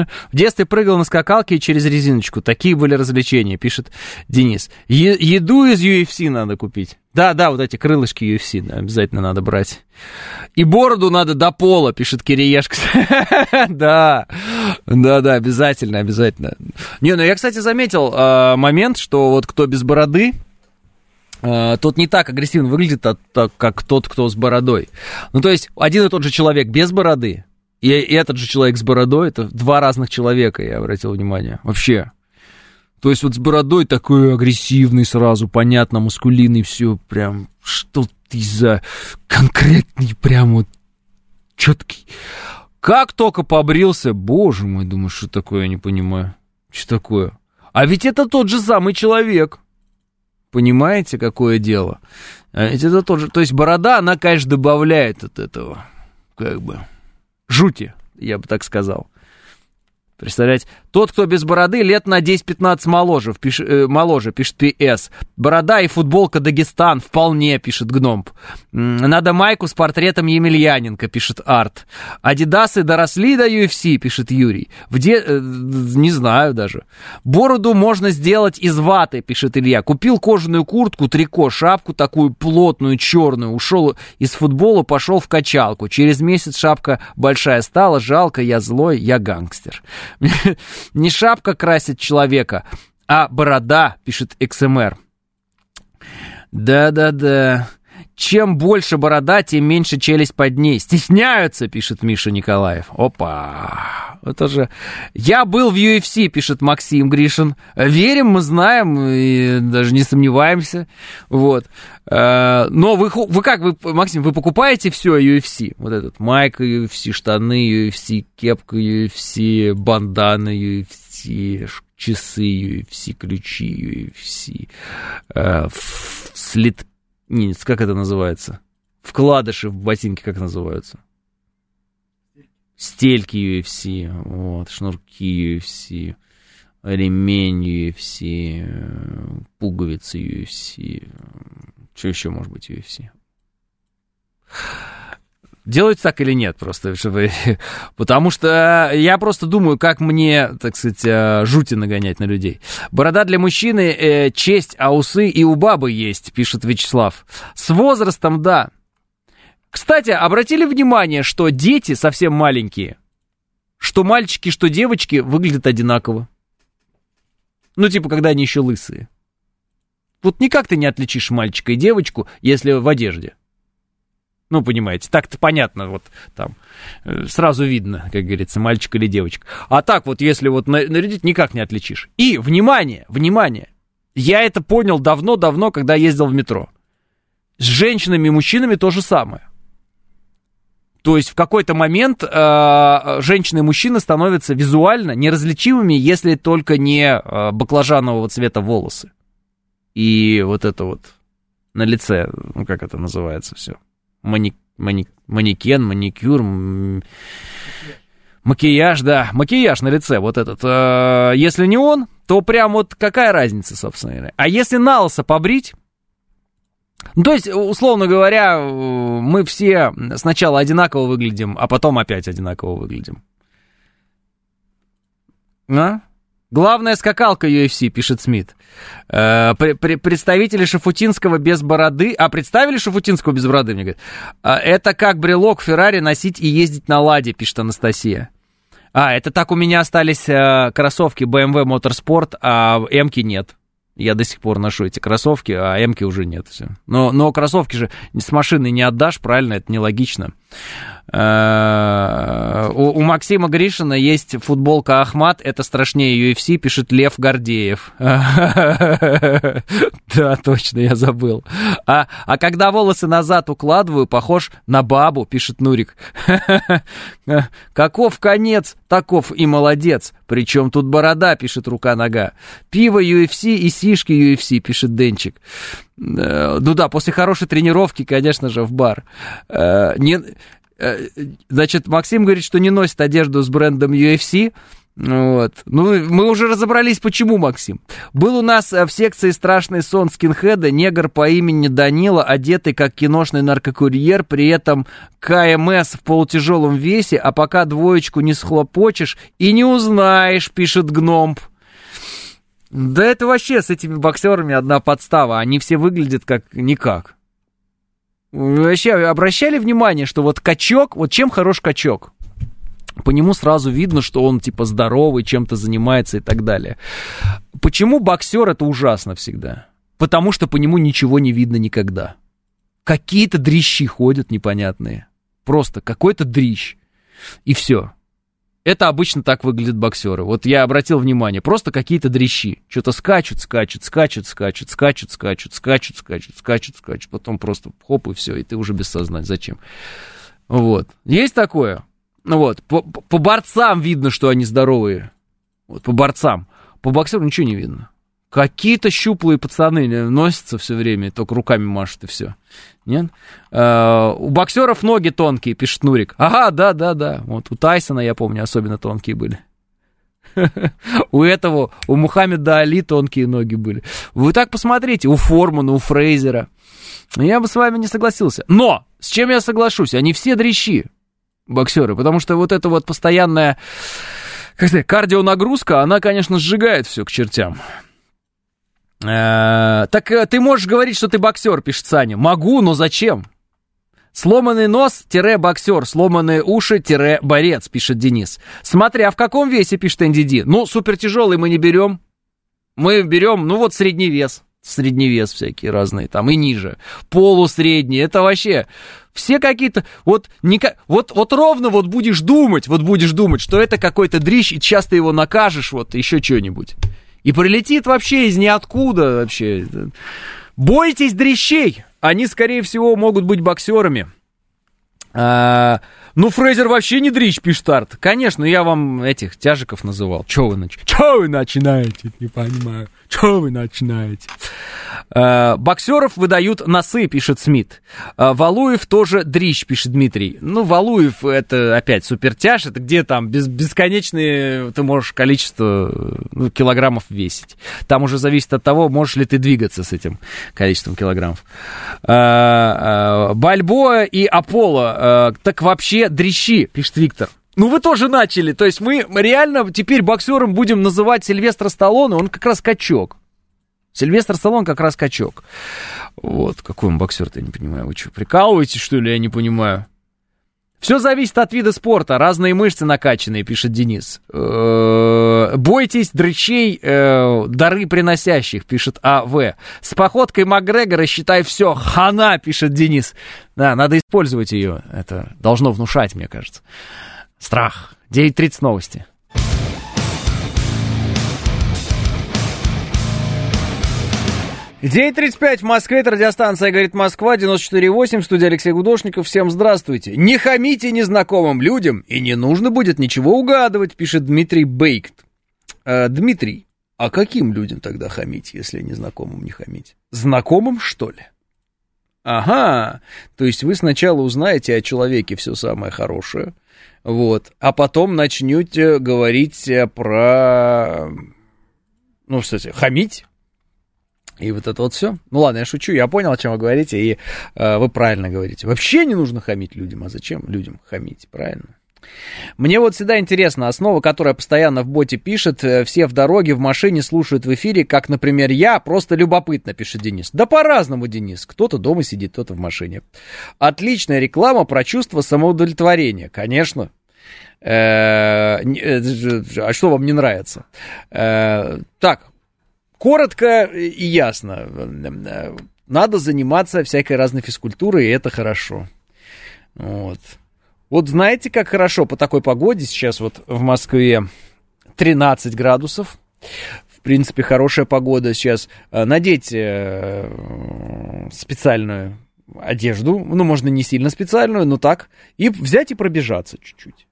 В детстве прыгал на скакалке через резиночку. Такие были развлечения, пишет Денис. Е- еду из UFC надо купить. Да, да, вот эти крылышки UFC да, обязательно надо брать. И бороду надо до пола, пишет Кириешка. Да, да, да, обязательно, обязательно. Не, ну я, кстати, заметил э, момент, что вот кто без бороды, тот не так агрессивно выглядит, а, так, как тот, кто с бородой. Ну, то есть, один и тот же человек без бороды, и, и этот же человек с бородой, это два разных человека, я обратил внимание. Вообще. То есть, вот с бородой такой агрессивный сразу, понятно, мускулинный, все прям, что ты за конкретный, прям вот четкий. Как только побрился, боже мой, думаю, что такое, я не понимаю. Что такое? А ведь это тот же самый человек. Понимаете, какое дело? А ведь это тоже... То есть борода, она, конечно, добавляет от этого, как бы, жути, я бы так сказал. Представляете? Тот, кто без бороды, лет на 10-15 моложе, пиш, э, моложе, пишет ПС. Борода и футболка Дагестан, вполне, пишет Гномп. Надо майку с портретом Емельяненко, пишет Арт. Адидасы доросли до UFC, пишет Юрий. В де... Э, не знаю даже. Бороду можно сделать из ваты, пишет Илья. Купил кожаную куртку, трико, шапку такую плотную, черную. Ушел из футбола, пошел в качалку. Через месяц шапка большая стала, жалко, я злой, я гангстер. Не шапка красит человека, а борода, пишет XMR. Да-да-да. Чем больше борода, тем меньше челюсть под ней. Стесняются, пишет Миша Николаев. Опа! Это же... Я был в UFC, пишет Максим Гришин. Верим, мы знаем и даже не сомневаемся. Вот. Э, но вы, вы как, вы, Максим, вы покупаете все UFC? Вот этот майка UFC, штаны UFC, кепка UFC, бандана UFC, часы UFC, ключи UFC, э, слит нет, как это называется? Вкладыши в ботинки как называются? Стельки UFC, вот, шнурки UFC, ремень UFC, пуговицы UFC. Что еще может быть UFC? Делать так или нет просто, чтобы... Потому что я просто думаю, как мне, так сказать, э, жути нагонять на людей. Борода для мужчины э, честь, а усы и у бабы есть, пишет Вячеслав. С возрастом, да. Кстати, обратили внимание, что дети совсем маленькие, что мальчики, что девочки выглядят одинаково. Ну, типа, когда они еще лысые. Вот никак ты не отличишь мальчика и девочку, если в одежде. Ну, понимаете, так-то понятно, вот там э, сразу видно, как говорится, мальчик или девочка. А так вот, если вот нарядить, никак не отличишь. И, внимание, внимание, я это понял давно-давно, когда ездил в метро. С женщинами и мужчинами то же самое. То есть в какой-то момент э, женщины и мужчины становятся визуально неразличимыми, если только не э, баклажанового цвета волосы. И вот это вот на лице, ну как это называется все мани, мани, манекен, маникюр, макияж, да, макияж на лице вот этот. Э, если не он, то прям вот какая разница, собственно. А если на лысо побрить, ну, то есть, условно говоря, мы все сначала одинаково выглядим, а потом опять одинаково выглядим. А? Главная скакалка UFC, пишет Смит. Э, представители Шафутинского без бороды... А, представили Шафутинского без бороды, мне говорят. А, это как брелок Феррари носить и ездить на Ладе, пишет Анастасия. А, это так у меня остались э, кроссовки BMW Motorsport, а М-ки нет. Я до сих пор ношу эти кроссовки, а М-ки уже нет. Но, но кроссовки же с машины не отдашь, правильно? Это нелогично. Э, у, Максима Гришина есть футболка Ахмат, это страшнее UFC, пишет Лев Гордеев. Да, точно, я забыл. А, а когда волосы назад укладываю, похож на бабу, пишет Нурик. Каков конец, таков и молодец. Причем тут борода, пишет рука-нога. Пиво UFC и сишки UFC, пишет Денчик. Э, ну да, после хорошей тренировки, конечно же, в бар. Э, не, значит, Максим говорит, что не носит одежду с брендом UFC. Вот. Ну, мы уже разобрались, почему, Максим. Был у нас э, в секции «Страшный сон» скинхеда негр по имени Данила, одетый как киношный наркокурьер, при этом КМС в полутяжелом весе, а пока двоечку не схлопочешь и не узнаешь, пишет гном. Да это вообще с этими боксерами одна подстава, они все выглядят как никак. Вообще, обращали внимание, что вот качок, вот чем хорош качок? По нему сразу видно, что он типа здоровый, чем-то занимается и так далее. Почему боксер это ужасно всегда? Потому что по нему ничего не видно никогда. Какие-то дрищи ходят непонятные. Просто какой-то дрищ. И все. Это обычно так выглядят боксеры. Вот я обратил внимание, просто какие-то дрищи. Что-то скачут, скачут, скачут, скачут, скачут, скачут, скачут, скачут, скачут, скачут. Потом просто хоп, и все, и ты уже без сознания. Зачем? Вот. Есть такое? Ну вот, по, по борцам видно, что они здоровые. Вот, по борцам. По боксеру ничего не видно. Какие-то щуплые пацаны носятся все время, только руками машут и все. Нет? Э, у боксеров ноги тонкие, пишет Нурик. Ага, да, да, да. Вот у Тайсона, я помню, особенно тонкие были. У этого, у Мухаммеда Али тонкие ноги были. Вы так посмотрите, у Формана, у Фрейзера. Я бы с вами не согласился. Но, с чем я соглашусь? Они все дрищи, боксеры, потому что вот эта вот постоянная, как сказать, кардионагрузка, она, конечно, сжигает все к чертям. Э, так э, ты можешь говорить, что ты боксер, пишет Саня. Могу, но зачем? Сломанный нос-боксер, сломанные уши-борец, пишет Денис. Смотря в каком весе, пишет НДД. Ну, супер тяжелый мы не берем. Мы берем, ну вот средний вес. Средний вес всякие разные, там и ниже. Полусредний, это вообще... Все какие-то, вот, не, вот, вот ровно вот будешь думать, вот будешь думать, что это какой-то дрищ, и часто его накажешь, вот, еще что-нибудь. И прилетит вообще из ниоткуда вообще. Бойтесь дрищей. Они, скорее всего, могут быть боксерами. А, ну, Фрейзер вообще не дрищ, пишет Арт. Конечно, я вам этих тяжиков называл. Че вы, нач... Че вы начинаете? Не понимаю. Че вы начинаете? Э, боксеров выдают носы, пишет Смит. Э, Валуев тоже дрищ, пишет Дмитрий. Ну, Валуев это опять супертяж, это где там без, бесконечные ты можешь количество ну, килограммов весить. Там уже зависит от того, можешь ли ты двигаться с этим количеством килограммов. Э, Бальбоа и Аполло, так вообще дрищи, пишет Виктор. Ну, вы тоже начали. То есть мы реально теперь боксером будем называть Сильвестра Сталлоне, он как раз качок. Сильвестр Сталлоне как раз качок. Вот, какой он боксер-то, я не понимаю. Вы что, прикалываетесь, что ли, я не понимаю? Все зависит от вида спорта. Разные мышцы накачанные, пишет Денис. Бойтесь дрычей, дары приносящих, пишет АВ. С походкой Макгрегора считай все, хана, пишет Денис. Да, надо использовать ее. Это должно внушать, мне кажется. Страх. 9.30 новости. 9.35 в Москве, это радиостанция «Говорит Москва», 94.8, студия Алексей Гудошников. Всем здравствуйте. Не хамите незнакомым людям, и не нужно будет ничего угадывать, пишет Дмитрий Бейкт. Э, Дмитрий, а каким людям тогда хамить, если незнакомым не хамить? Знакомым, что ли? Ага, то есть вы сначала узнаете о человеке все самое хорошее, вот, а потом начнете говорить про, ну, кстати, хамить, и вот это вот все. Ну ладно, я шучу, я понял, о чем вы говорите, и э, вы правильно говорите. Вообще не нужно хамить людям, а зачем людям хамить, правильно? Мне вот всегда интересно, основа, которая постоянно в боте пишет, э, все в дороге, в машине слушают в эфире, как, например, я, просто любопытно, пишет Денис. Да по-разному, Денис. Кто-то дома сидит, кто-то в машине. Отличная реклама про чувство самоудовлетворения, конечно. Э, э, а что вам не нравится? Так, коротко и ясно. Надо заниматься всякой разной физкультурой, и это хорошо. Вот. Вот знаете, как хорошо по такой погоде сейчас вот в Москве 13 градусов. В принципе, хорошая погода сейчас. Э, надеть э, специальную одежду, ну, можно не сильно специальную, но так, и взять и пробежаться чуть-чуть.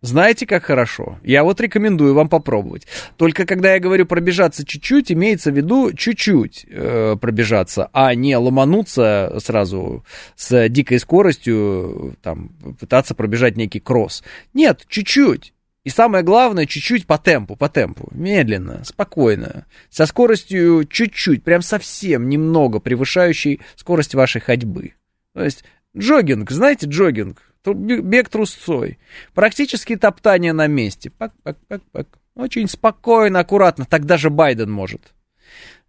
Знаете, как хорошо? Я вот рекомендую вам попробовать. Только когда я говорю пробежаться чуть-чуть, имеется в виду чуть-чуть э, пробежаться, а не ломануться сразу с дикой скоростью, там, пытаться пробежать некий кросс. Нет, чуть-чуть. И самое главное, чуть-чуть по темпу, по темпу, медленно, спокойно, со скоростью чуть-чуть, прям совсем немного превышающей скорость вашей ходьбы. То есть джогинг, знаете, джогинг, бег трусцой. Практически топтание на месте. Пак, пак, пак, пак. Очень спокойно, аккуратно. Так даже Байден может.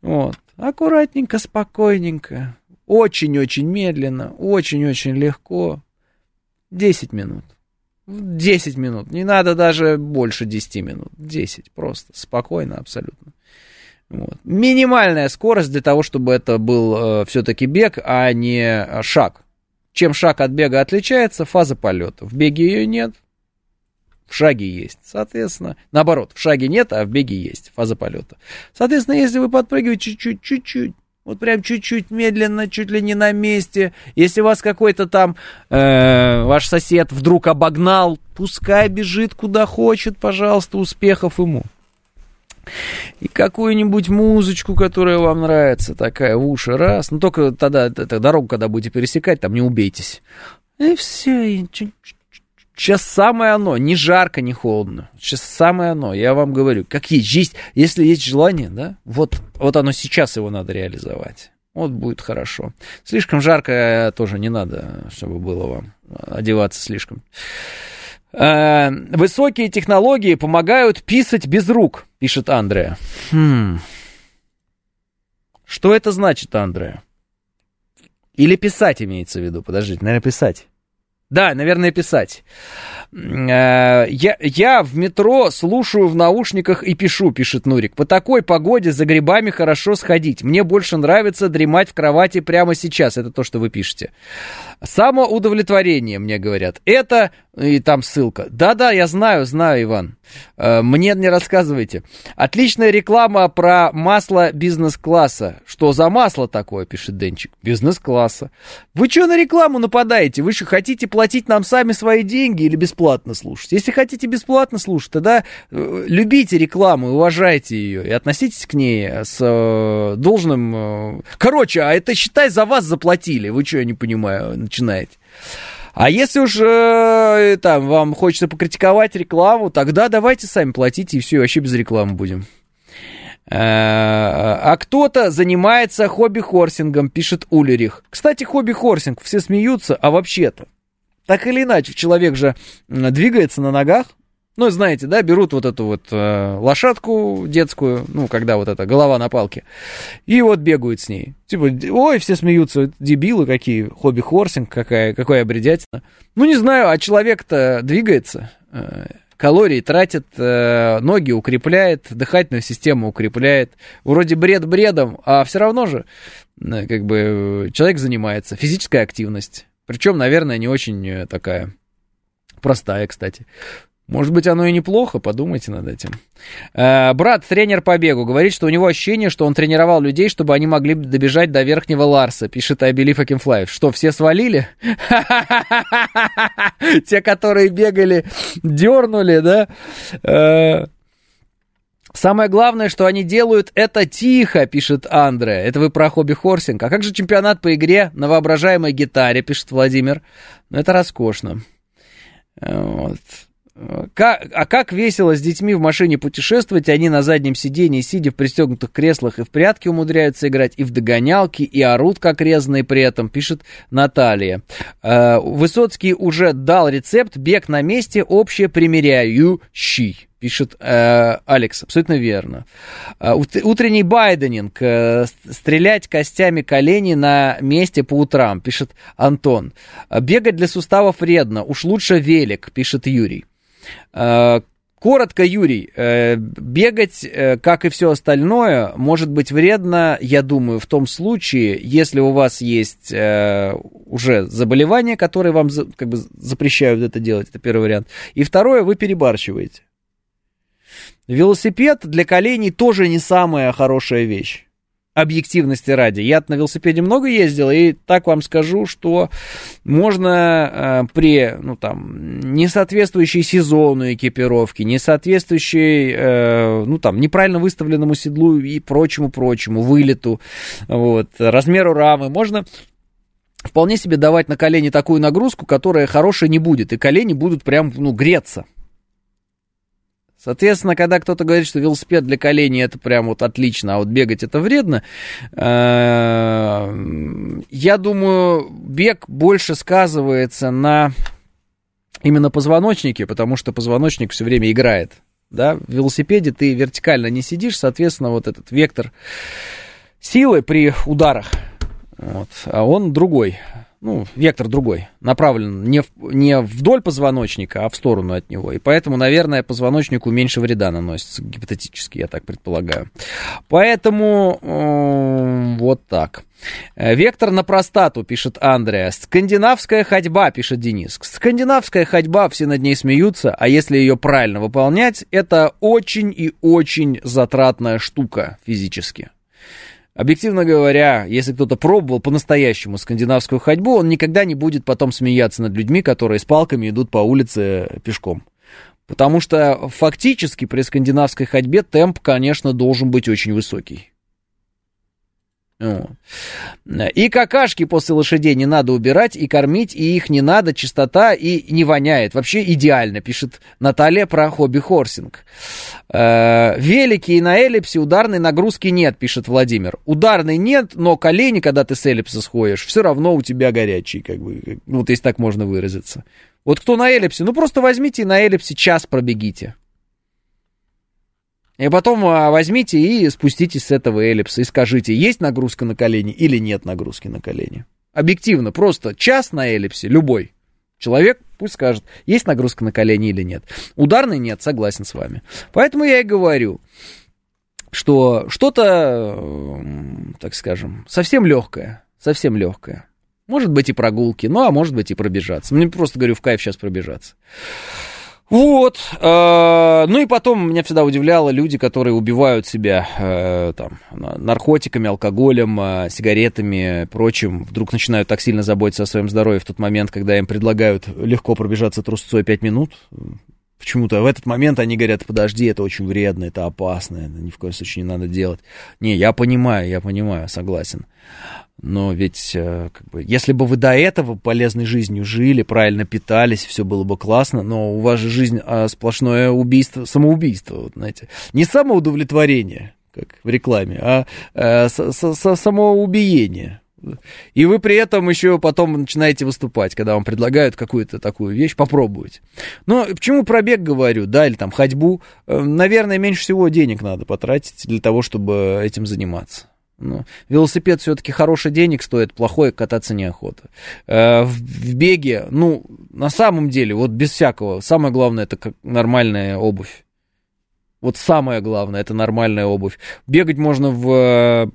Вот. Аккуратненько, спокойненько. Очень-очень медленно. Очень-очень легко. 10 минут. 10 минут. Не надо даже больше 10 минут. 10 просто. Спокойно абсолютно. Вот. Минимальная скорость для того, чтобы это был э, все-таки бег, а не шаг. Чем шаг от бега отличается? Фаза полета. В беге ее нет, в шаге есть. Соответственно, наоборот, в шаге нет, а в беге есть фаза полета. Соответственно, если вы подпрыгиваете чуть-чуть, чуть-чуть, вот прям чуть-чуть медленно, чуть ли не на месте. Если вас какой-то там э, ваш сосед вдруг обогнал, пускай бежит куда хочет, пожалуйста, успехов ему и какую-нибудь музычку, которая вам нравится, такая в уши, раз. Ну, только тогда, это, дорогу, когда будете пересекать, там не убейтесь. И все, и Сейчас самое оно, не жарко, не холодно. Сейчас самое оно, я вам говорю. Как есть, есть если есть желание, да, вот, вот оно сейчас его надо реализовать. Вот будет хорошо. Слишком жарко тоже не надо, чтобы было вам одеваться слишком. Э, высокие технологии помогают писать без рук, пишет Андрея. Хм. Что это значит, Андрея? Или писать имеется в виду? Подождите, наверное, писать. Да, наверное, писать. Э, я, я в метро слушаю в наушниках и пишу, пишет Нурик. По такой погоде за грибами хорошо сходить. Мне больше нравится дремать в кровати прямо сейчас. Это то, что вы пишете. Самоудовлетворение, мне говорят. Это, и там ссылка. Да-да, я знаю, знаю, Иван. Э, мне не рассказывайте. Отличная реклама про масло бизнес-класса. Что за масло такое, пишет Денчик. Бизнес-класса. Вы что на рекламу нападаете? Вы что, хотите платить нам сами свои деньги или бесплатно слушать? Если хотите бесплатно слушать, тогда э, любите рекламу, уважайте ее и относитесь к ней с э, должным... Короче, а это считай за вас заплатили. Вы что, я не понимаю, начинаете. А если уж э, там вам хочется покритиковать рекламу, тогда давайте сами платите и все, вообще без рекламы будем. Э, а кто-то занимается хобби-хорсингом, пишет Улерих. Кстати, хобби-хорсинг, все смеются, а вообще-то, так или иначе, человек же двигается на ногах, Ну, знаете, да, берут вот эту вот э, лошадку детскую, ну, когда вот эта голова на палке, и вот бегают с ней. Типа, ой, все смеются, дебилы какие, хобби-хорсинг, какая, какая бредятина. Ну, не знаю, а человек-то двигается, э, калории тратит, э, ноги укрепляет, дыхательную систему укрепляет. Вроде бред бредом, а все равно же, э, как бы, человек занимается. Физическая активность. Причем, наверное, не очень э, такая простая, кстати. Может быть, оно и неплохо, подумайте над этим. Э, брат, тренер по бегу, говорит, что у него ощущение, что он тренировал людей, чтобы они могли добежать до верхнего Ларса, пишет Can Fly. Что, все свалили? Те, которые бегали, дернули, да? Самое главное, что они делают это тихо, пишет Андре. Это вы про хобби-хорсинг. А как же чемпионат по игре на воображаемой гитаре, пишет Владимир. Ну, это роскошно. Э, вот. Как, а как весело с детьми в машине путешествовать, они на заднем сидении, сидя в пристегнутых креслах, и в прятки умудряются играть, и в догонялки, и орут как резанные при этом, пишет Наталья. Э, Высоцкий уже дал рецепт «Бег на месте, общее примеряющий» пишет э, Алекс, абсолютно верно. Э, утренний байденинг, э, стрелять костями коленей на месте по утрам, пишет Антон. Бегать для суставов вредно, уж лучше велик, пишет Юрий. Э, коротко, Юрий, э, бегать, э, как и все остальное, может быть вредно, я думаю, в том случае, если у вас есть уже заболевания, которые вам как бы запрещают это делать, это первый вариант. И второе, вы перебарщиваете. Велосипед для коленей тоже не самая хорошая вещь объективности ради. Я на велосипеде много ездил, и так вам скажу, что можно э, при, ну там, несоответствующей сезону экипировки, несоответствующей, э, ну там, неправильно выставленному седлу и прочему-прочему, вылету, вот, размеру рамы, можно вполне себе давать на колени такую нагрузку, которая хорошая не будет, и колени будут прям, ну, греться. Соответственно, когда кто-то говорит, что велосипед для коленей это прям вот отлично, а вот бегать это вредно, э, я думаю, бег больше сказывается на именно позвоночнике, потому что позвоночник все время играет. Да? В велосипеде ты вертикально не сидишь, соответственно, вот этот вектор силы при ударах, вот, а он другой ну, вектор другой, направлен не, в, не вдоль позвоночника, а в сторону от него. И поэтому, наверное, позвоночнику меньше вреда наносится, гипотетически, я так предполагаю. Поэтому э, вот так. Вектор на простату, пишет Андреа. Скандинавская ходьба, пишет Денис. Скандинавская ходьба, все над ней смеются, а если ее правильно выполнять, это очень и очень затратная штука физически. Объективно говоря, если кто-то пробовал по-настоящему скандинавскую ходьбу, он никогда не будет потом смеяться над людьми, которые с палками идут по улице пешком. Потому что фактически при скандинавской ходьбе темп, конечно, должен быть очень высокий. И какашки после лошадей не надо убирать и кормить, и их не надо, чистота и не воняет. Вообще идеально, пишет Наталья про хобби-хорсинг. Э, велики и на эллипсе ударной нагрузки нет, пишет Владимир. Ударной нет, но колени, когда ты с эллипса сходишь, все равно у тебя горячие, как бы, вот если так можно выразиться. Вот кто на эллипсе, ну просто возьмите и на эллипсе час пробегите. И потом а, возьмите и спуститесь с этого эллипса и скажите, есть нагрузка на колени или нет нагрузки на колени. Объективно, просто час на эллипсе, любой человек пусть скажет, есть нагрузка на колени или нет. Ударный нет, согласен с вами. Поэтому я и говорю, что что-то, так скажем, совсем легкое, совсем легкое. Может быть и прогулки, ну а может быть и пробежаться. Мне просто говорю, в кайф сейчас пробежаться. Вот. Э, ну и потом меня всегда удивляло люди, которые убивают себя э, там, наркотиками, алкоголем, э, сигаретами, прочим. Вдруг начинают так сильно заботиться о своем здоровье в тот момент, когда им предлагают легко пробежаться трусцой 5 минут. Почему-то в этот момент они говорят, подожди, это очень вредно, это опасно, это ни в коем случае не надо делать. Не, я понимаю, я понимаю, согласен. Но ведь, э, как бы, если бы вы до этого полезной жизнью жили, правильно питались, все было бы классно, но у вас же жизнь а, сплошное убийство, самоубийство, вот, знаете. Не самоудовлетворение, как в рекламе, а, а с, с, самоубиение. И вы при этом еще потом начинаете выступать, когда вам предлагают какую-то такую вещь попробовать. Но почему пробег говорю, да, или там ходьбу? Э, наверное, меньше всего денег надо потратить для того, чтобы этим заниматься. Ну, велосипед все-таки хороший денег стоит, плохой кататься неохота. Э, в беге, ну, на самом деле, вот без всякого, самое главное это как нормальная обувь. Вот самое главное, это нормальная обувь. Бегать можно в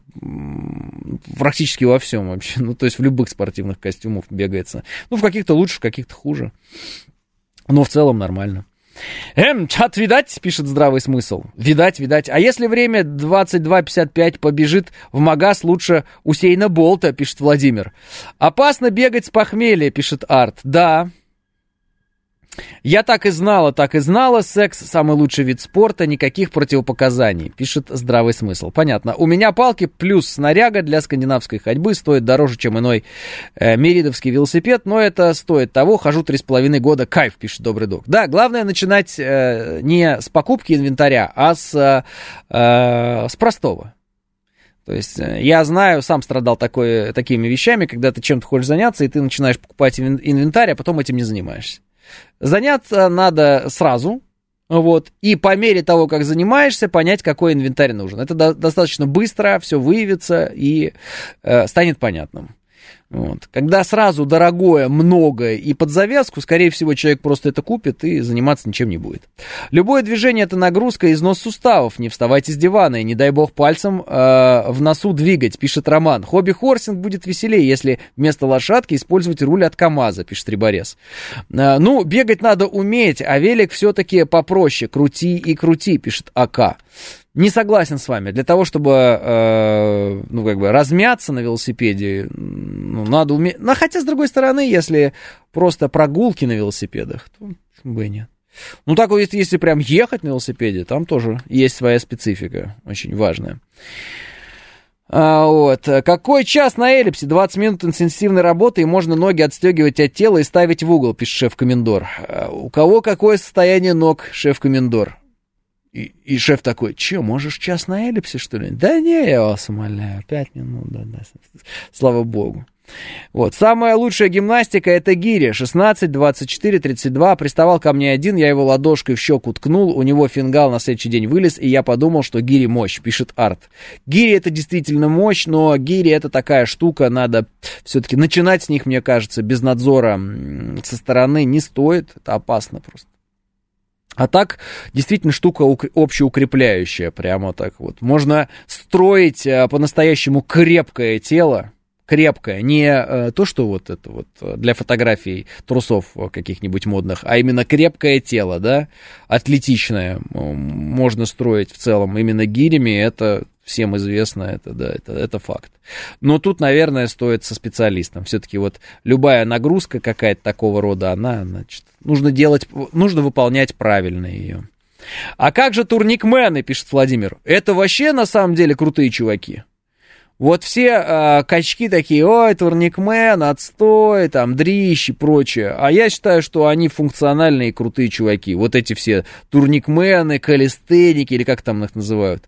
практически во всем вообще. Ну, то есть в любых спортивных костюмах бегается. Ну, в каких-то лучше, в каких-то хуже. Но в целом нормально. Эм, чат, видать, пишет здравый смысл. Видать, видать. А если время 22.55 побежит в магаз, лучше Усейна Болта, пишет Владимир. Опасно бегать с похмелья, пишет Арт. Да, я так и знала, так и знала, секс самый лучший вид спорта, никаких противопоказаний, пишет здравый смысл. Понятно. У меня палки плюс снаряга для скандинавской ходьбы стоит дороже, чем иной э, меридовский велосипед, но это стоит того, хожу три с половиной года, кайф, пишет добрый док. Да, главное начинать э, не с покупки инвентаря, а с, э, с простого. То есть э, я знаю, сам страдал такой, такими вещами, когда ты чем-то хочешь заняться, и ты начинаешь покупать инвентарь, а потом этим не занимаешься. Заняться надо сразу, вот, и по мере того, как занимаешься, понять, какой инвентарь нужен. Это до- достаточно быстро, все выявится и э, станет понятным. Вот. Когда сразу дорогое, многое и под завязку, скорее всего, человек просто это купит и заниматься ничем не будет. Любое движение это нагрузка износ суставов. Не вставайте с дивана и не дай бог пальцем э, в носу двигать, пишет Роман. Хобби-хорсинг будет веселее, если вместо лошадки использовать руль от КАМАЗа, пишет Риборез. Э, ну, бегать надо уметь, а велик все-таки попроще. Крути и крути, пишет АК. Не согласен с вами. Для того, чтобы, э, ну, как бы, размяться на велосипеде, ну, надо уметь... Ну, хотя, с другой стороны, если просто прогулки на велосипедах, то почему бы и нет. Ну, так вот, если, если прям ехать на велосипеде, там тоже есть своя специфика, очень важная. А, вот. Какой час на эллипсе? 20 минут интенсивной работы, и можно ноги отстегивать от тела и ставить в угол, пишет шеф-комендор. А у кого какое состояние ног, шеф-комендор? И, и шеф такой, че, можешь час на эллипсе, что ли? Да не, я вас умоляю, пять минут, да, да, слава богу. Вот, самая лучшая гимнастика это гири, 16, 24, 32, приставал ко мне один, я его ладошкой в щеку ткнул, у него фингал на следующий день вылез, и я подумал, что гири мощь, пишет Арт. Гири это действительно мощь, но гири это такая штука, надо все-таки начинать с них, мне кажется, без надзора со стороны не стоит, это опасно просто. А так, действительно, штука общеукрепляющая, прямо так вот. Можно строить а, по-настоящему крепкое тело, крепкое, не а, то, что вот это вот для фотографий трусов каких-нибудь модных, а именно крепкое тело, да, атлетичное, можно строить в целом именно гирями, это всем известно, это, да, это, это факт. Но тут, наверное, стоит со специалистом. Все-таки вот любая нагрузка какая-то такого рода, она, значит, нужно делать, нужно выполнять правильно ее. А как же турникмены, пишет Владимир. Это вообще на самом деле крутые чуваки. Вот все э, качки такие, ой, турникмен, отстой, там, дрищ и прочее. А я считаю, что они функциональные крутые чуваки. Вот эти все турникмены, калистеники, или как там их называют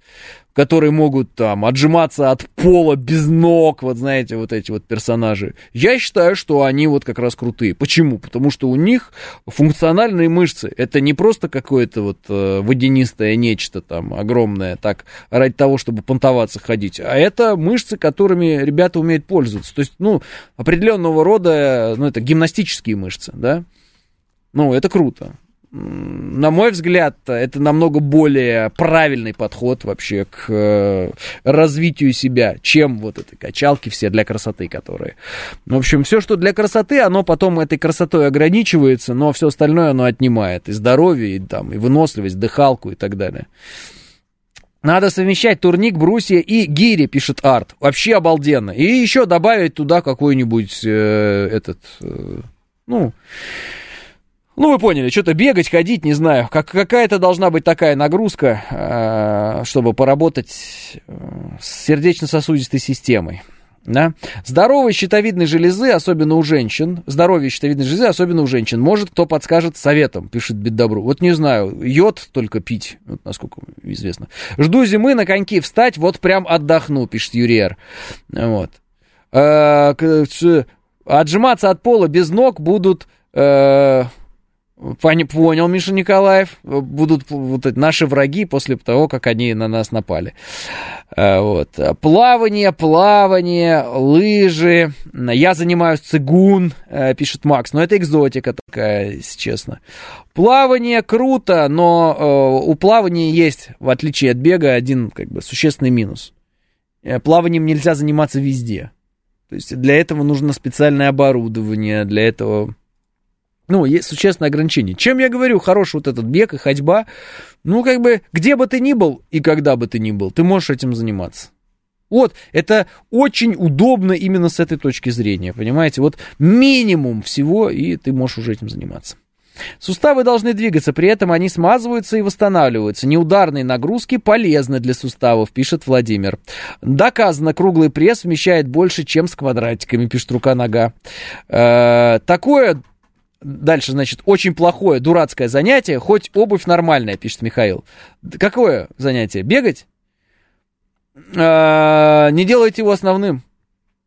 которые могут там отжиматься от пола без ног, вот знаете, вот эти вот персонажи. Я считаю, что они вот как раз крутые. Почему? Потому что у них функциональные мышцы. Это не просто какое-то вот э, водянистое нечто там огромное, так, ради того, чтобы понтоваться ходить, а это мышцы, которыми ребята умеют пользоваться. То есть, ну, определенного рода, ну, это гимнастические мышцы, да. Ну, это круто на мой взгляд, это намного более правильный подход вообще к э, развитию себя, чем вот эти качалки все для красоты, которые. В общем, все, что для красоты, оно потом этой красотой ограничивается, но все остальное оно отнимает. И здоровье, и, там, и выносливость, дыхалку и так далее. Надо совмещать турник, брусья и гири, пишет Арт. Вообще обалденно. И еще добавить туда какой-нибудь э, этот, э, ну, ну, вы поняли, что-то бегать, ходить, не знаю. Как, какая-то должна быть такая нагрузка, э, чтобы поработать э, с сердечно-сосудистой системой. Да? Здоровой щитовидной железы, особенно у женщин, здоровье щитовидной железы, особенно у женщин, может, кто подскажет советом, пишет Беддобру. Вот не знаю, йод только пить, вот насколько известно. Жду зимы на коньки встать, вот прям отдохну, пишет Юриер. Вот. Э, отжиматься от пола без ног будут... Э, Понял, Миша Николаев. Будут вот наши враги после того, как они на нас напали. Э, вот. Плавание, плавание, лыжи. Я занимаюсь цигун, э, пишет Макс. Но это экзотика такая, если честно. Плавание круто, но э, у плавания есть, в отличие от бега, один как бы существенный минус. Плаванием нельзя заниматься везде. То есть для этого нужно специальное оборудование, для этого ну, есть существенное ограничение. Чем я говорю, хорош вот этот бег и ходьба, ну, как бы, где бы ты ни был и когда бы ты ни был, ты можешь этим заниматься. Вот, это очень удобно именно с этой точки зрения, понимаете? Вот минимум всего, и ты можешь уже этим заниматься. Суставы должны двигаться, при этом они смазываются и восстанавливаются. Неударные нагрузки полезны для суставов, пишет Владимир. Доказано, круглый пресс вмещает больше, чем с квадратиками, пишет рука-нога. Э, такое Дальше, значит, очень плохое, дурацкое занятие, хоть обувь нормальная, пишет Михаил. Какое занятие? Бегать? А, не делайте его основным.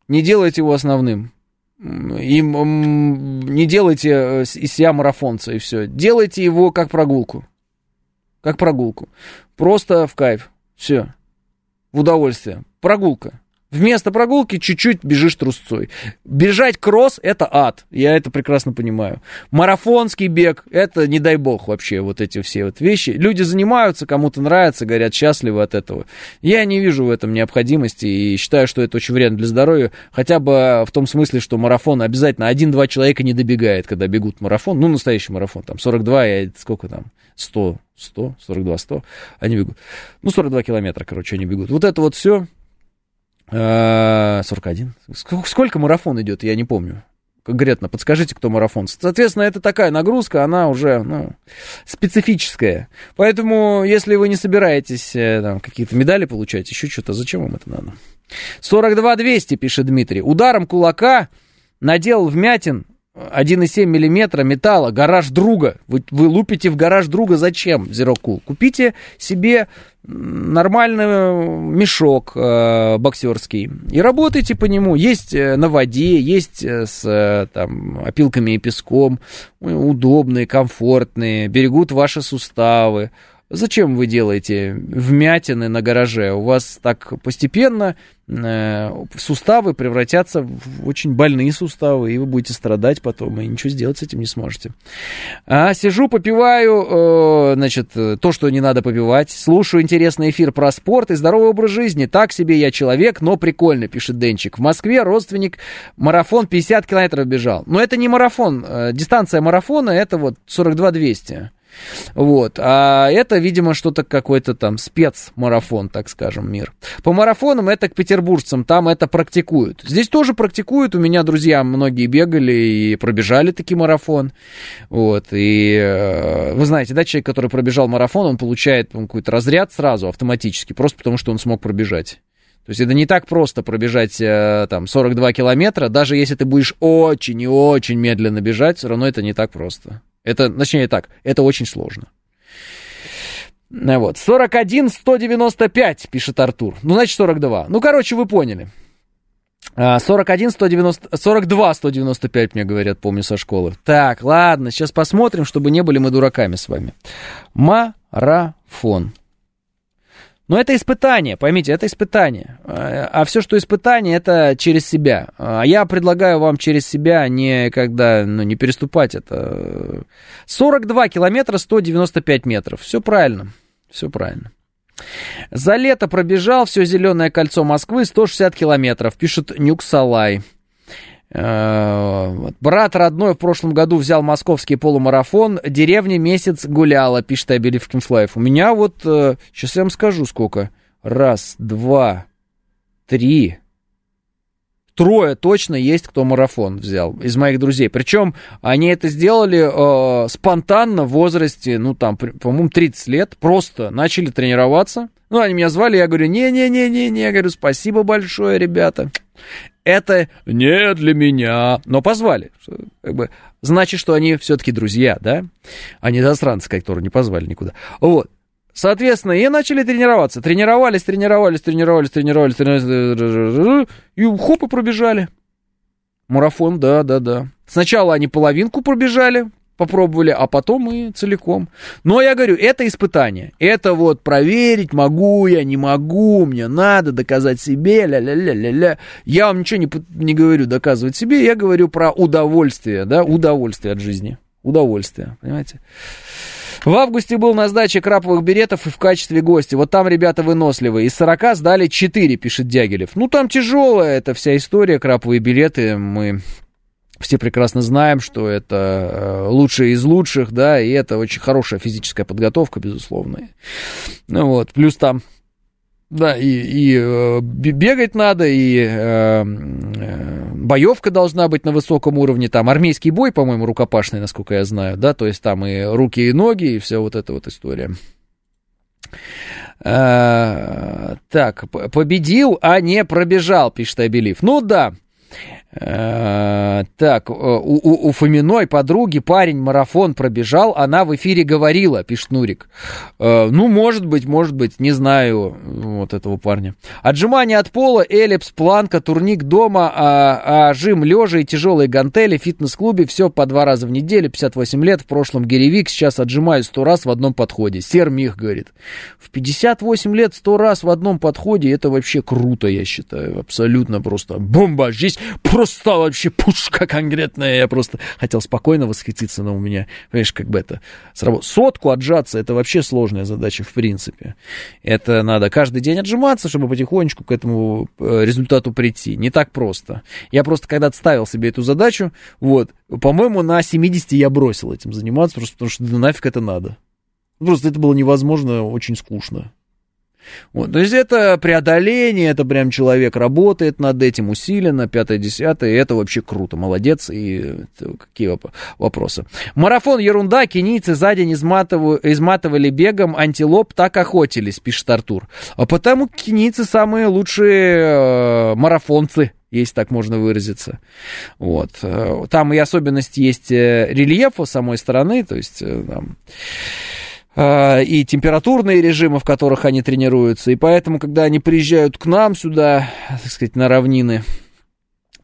Не делайте его основным. И не делайте э, из себя марафонца и все. Делайте его как прогулку. Как прогулку. Просто в кайф. Все. В удовольствие. Прогулка. Вместо прогулки чуть-чуть бежишь трусцой. Бежать кросс – это ад, я это прекрасно понимаю. Марафонский бег – это не дай бог вообще вот эти все вот вещи. Люди занимаются, кому-то нравится, говорят, счастливы от этого. Я не вижу в этом необходимости и считаю, что это очень вредно для здоровья, хотя бы в том смысле, что марафон обязательно один-два человека не добегает, когда бегут марафон, ну, настоящий марафон, там, 42, и сколько там, 100, 100, 42, 100, они бегут. Ну, 42 километра, короче, они бегут. Вот это вот все 41. Э, сколько марафон идет, я не помню. Конкретно, подскажите, кто марафон. Соответственно, это такая нагрузка, она уже ну, специфическая. Поэтому, если вы не собираетесь э, там, какие-то медали получать, еще что-то, зачем вам это надо? 42 200, пишет Дмитрий. Ударом кулака надел вмятин 1,7 миллиметра металла, гараж друга. Вы, вы лупите в гараж друга зачем, Cool? Купите себе нормальный мешок э, боксерский и работайте по нему. Есть э, на воде, есть э, с э, там, опилками и песком, удобные, комфортные, берегут ваши суставы. Зачем вы делаете вмятины на гараже? У вас так постепенно э, суставы превратятся в очень больные суставы, и вы будете страдать потом, и ничего сделать с этим не сможете. А, сижу, попиваю, э, значит, то, что не надо попивать, слушаю интересный эфир про спорт и здоровый образ жизни. Так себе я человек, но прикольно, пишет Денчик. В Москве родственник марафон 50 километров бежал. Но это не марафон, э, дистанция марафона это вот 42 200. Вот. А это, видимо, что-то какой-то там спецмарафон, так скажем, мир. По марафонам это к петербуржцам, там это практикуют. Здесь тоже практикуют. У меня друзья многие бегали и пробежали таки марафон. Вот. И э, вы знаете, да, человек, который пробежал марафон, он получает какой-то разряд сразу автоматически, просто потому что он смог пробежать. То есть это не так просто пробежать э, там 42 километра, даже если ты будешь очень и очень медленно бежать, все равно это не так просто. Это, точнее так, это очень сложно. Э, вот. 41 195, пишет Артур. Ну, значит, 42. Ну, короче, вы поняли. 41 190, 42 195, мне говорят, помню со школы. Так, ладно, сейчас посмотрим, чтобы не были мы дураками с вами. Марафон. Но это испытание, поймите, это испытание. А, а все, что испытание, это через себя. А я предлагаю вам через себя не когда, ну, не переступать это. 42 километра 195 метров. Все правильно. Все правильно. За лето пробежал все зеленое кольцо Москвы 160 километров, пишет Нюксалай. Э, брат родной в прошлом году взял московский полумарафон. Деревня месяц гуляла, пишет Абелевкин Флайф. У меня вот, сейчас э, я вам скажу сколько. Раз, два, три, трое точно есть, кто марафон взял из моих друзей. Причем они это сделали э, спонтанно в возрасте, ну там, по-моему, 30 лет. Просто начали тренироваться. Ну, они меня звали, я говорю, не-не-не-не-не, я говорю, спасибо большое, ребята это не для меня, но позвали. Как бы, значит, что они все-таки друзья, да? А не засранцы, которые не позвали никуда. Вот. Соответственно, и начали тренироваться. Тренировались, тренировались, тренировались, тренировались, тренировались, и хоп, и пробежали. Марафон, да, да, да. Сначала они половинку пробежали, попробовали, а потом и целиком. Но я говорю, это испытание. Это вот проверить, могу я, не могу, мне надо доказать себе, ля-ля-ля-ля-ля. Я вам ничего не, не говорю доказывать себе, я говорю про удовольствие, да, удовольствие от жизни. Удовольствие, понимаете? В августе был на сдаче краповых беретов и в качестве гостя. Вот там ребята выносливые. Из 40 сдали 4, пишет Дягилев. Ну, там тяжелая эта вся история, краповые билеты. Мы все прекрасно знаем, что это э, лучшие из лучших, да, и это очень хорошая физическая подготовка, безусловно. Ну вот, плюс там да, и, и э, бегать надо, и э, э, боевка должна быть на высоком уровне. Там армейский бой, по-моему, рукопашный, насколько я знаю, да, то есть там и руки, и ноги, и вся вот эта вот история. Так, победил, а не пробежал, пишет Абелив. Ну да, так, э, у, у, у Фоминой подруги парень марафон пробежал, она в эфире говорила, пишет Нурик. Э, ну, может быть, может быть, не знаю вот этого парня. Отжимание от пола, эллипс, планка, турник дома, а, а жим лежа и тяжелые гантели, фитнес-клубе, все по два раза в неделю, 58 лет, в прошлом гиревик, сейчас отжимаю 100 раз в одном подходе. Сермих говорит. В 58 лет 100 раз в одном подходе, это вообще круто, я считаю, абсолютно просто бомба. Здесь вообще пушка конкретная. Я просто хотел спокойно восхититься, но у меня, понимаешь, как бы это сработало. Сотку отжаться, это вообще сложная задача в принципе. Это надо каждый день отжиматься, чтобы потихонечку к этому э, результату прийти. Не так просто. Я просто когда-то себе эту задачу, вот, по-моему, на 70 я бросил этим заниматься, просто потому что да нафиг это надо. Просто это было невозможно, очень скучно. Вот, то есть это преодоление, это прям человек работает над этим усиленно, пятое, десятое, и это вообще круто, молодец, и какие вопросы. Марафон ерунда, кенийцы за день изматывали бегом, антилоп так охотились, пишет Артур. А потому кенийцы самые лучшие э, марафонцы, если так можно выразиться. Вот. Э, там и особенность есть э, рельефа самой стороны, то есть э, а, и температурные режимы, в которых они тренируются. И поэтому, когда они приезжают к нам сюда, так сказать, на равнины,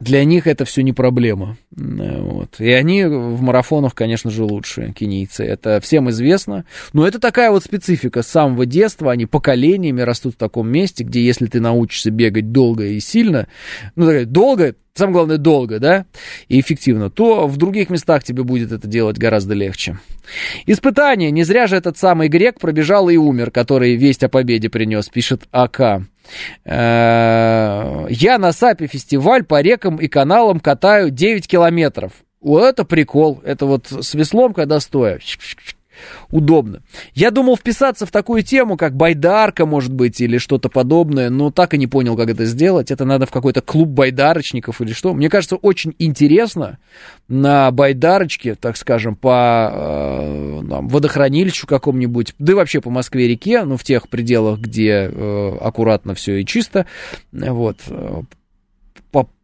для них это все не проблема. Вот. И они в марафонах, конечно же, лучшие кенийцы. Это всем известно. Но это такая вот специфика. С самого детства они поколениями растут в таком месте, где если ты научишься бегать долго и сильно, ну, долго, самое главное, долго, да, и эффективно, то в других местах тебе будет это делать гораздо легче. Испытание. Не зря же этот самый грек пробежал и умер, который весть о победе принес, пишет АК. Э, я на САПе фестиваль по рекам и каналам катаю 9 километров. Вот это прикол. Это вот с веслом, когда стоя удобно. Я думал вписаться в такую тему, как байдарка, может быть, или что-то подобное, но так и не понял, как это сделать. Это надо в какой-то клуб байдарочников или что. Мне кажется, очень интересно на байдарочке, так скажем, по э, там, водохранилищу какому-нибудь, да и вообще по Москве-реке, ну, в тех пределах, где э, аккуратно все и чисто, вот, э,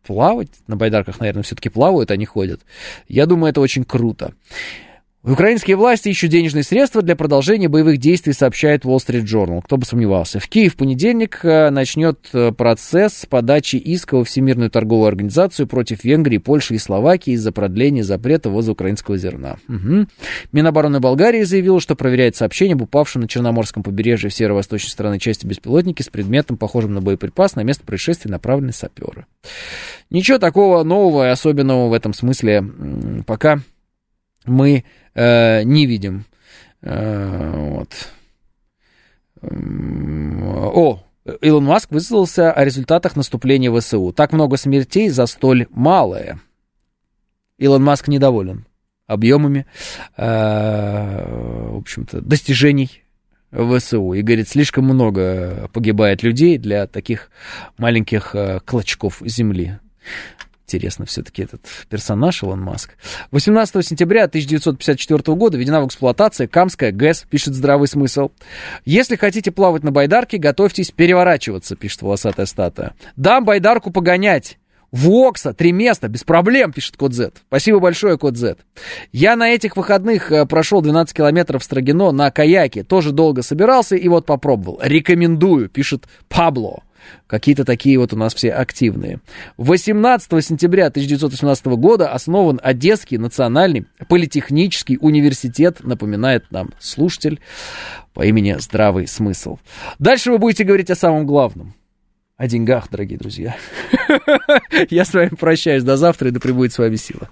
поплавать, на байдарках, наверное, все-таки плавают, они ходят. Я думаю, это очень круто. Украинские власти ищут денежные средства для продолжения боевых действий, сообщает Wall Street Journal. Кто бы сомневался. В Киев в понедельник э, начнет э, процесс подачи иска во Всемирную торговую организацию против Венгрии, Польши и Словакии из-за продления запрета ввоза украинского зерна. Угу. Минобороны Болгарии заявила, что проверяет сообщение об упавшем на Черноморском побережье в северо-восточной стороны части беспилотники с предметом, похожим на боеприпас, на место происшествия направлены саперы. Ничего такого нового и особенного в этом смысле пока мы э, не видим. Э, вот. О, Илон Маск высказался о результатах наступления ВСУ. Так много смертей за столь малое. Илон Маск недоволен объемами, э, в общем-то, достижений ВСУ. И говорит, слишком много погибает людей для таких маленьких э, клочков земли интересно все-таки этот персонаж Илон Маск. 18 сентября 1954 года введена в эксплуатацию Камская ГЭС, пишет здравый смысл. Если хотите плавать на байдарке, готовьтесь переворачиваться, пишет волосатая статуя. Дам байдарку погонять. Вокса, три места, без проблем, пишет код Z. Спасибо большое, код Z. Я на этих выходных э, прошел 12 километров в Строгино на каяке. Тоже долго собирался и вот попробовал. Рекомендую, пишет Пабло. Какие-то такие вот у нас все активные. 18 сентября 1918 года основан Одесский национальный политехнический университет, напоминает нам слушатель по имени Здравый Смысл. Дальше вы будете говорить о самом главном. О деньгах, дорогие друзья. Я с вами прощаюсь. До завтра и да пребудет с вами сила.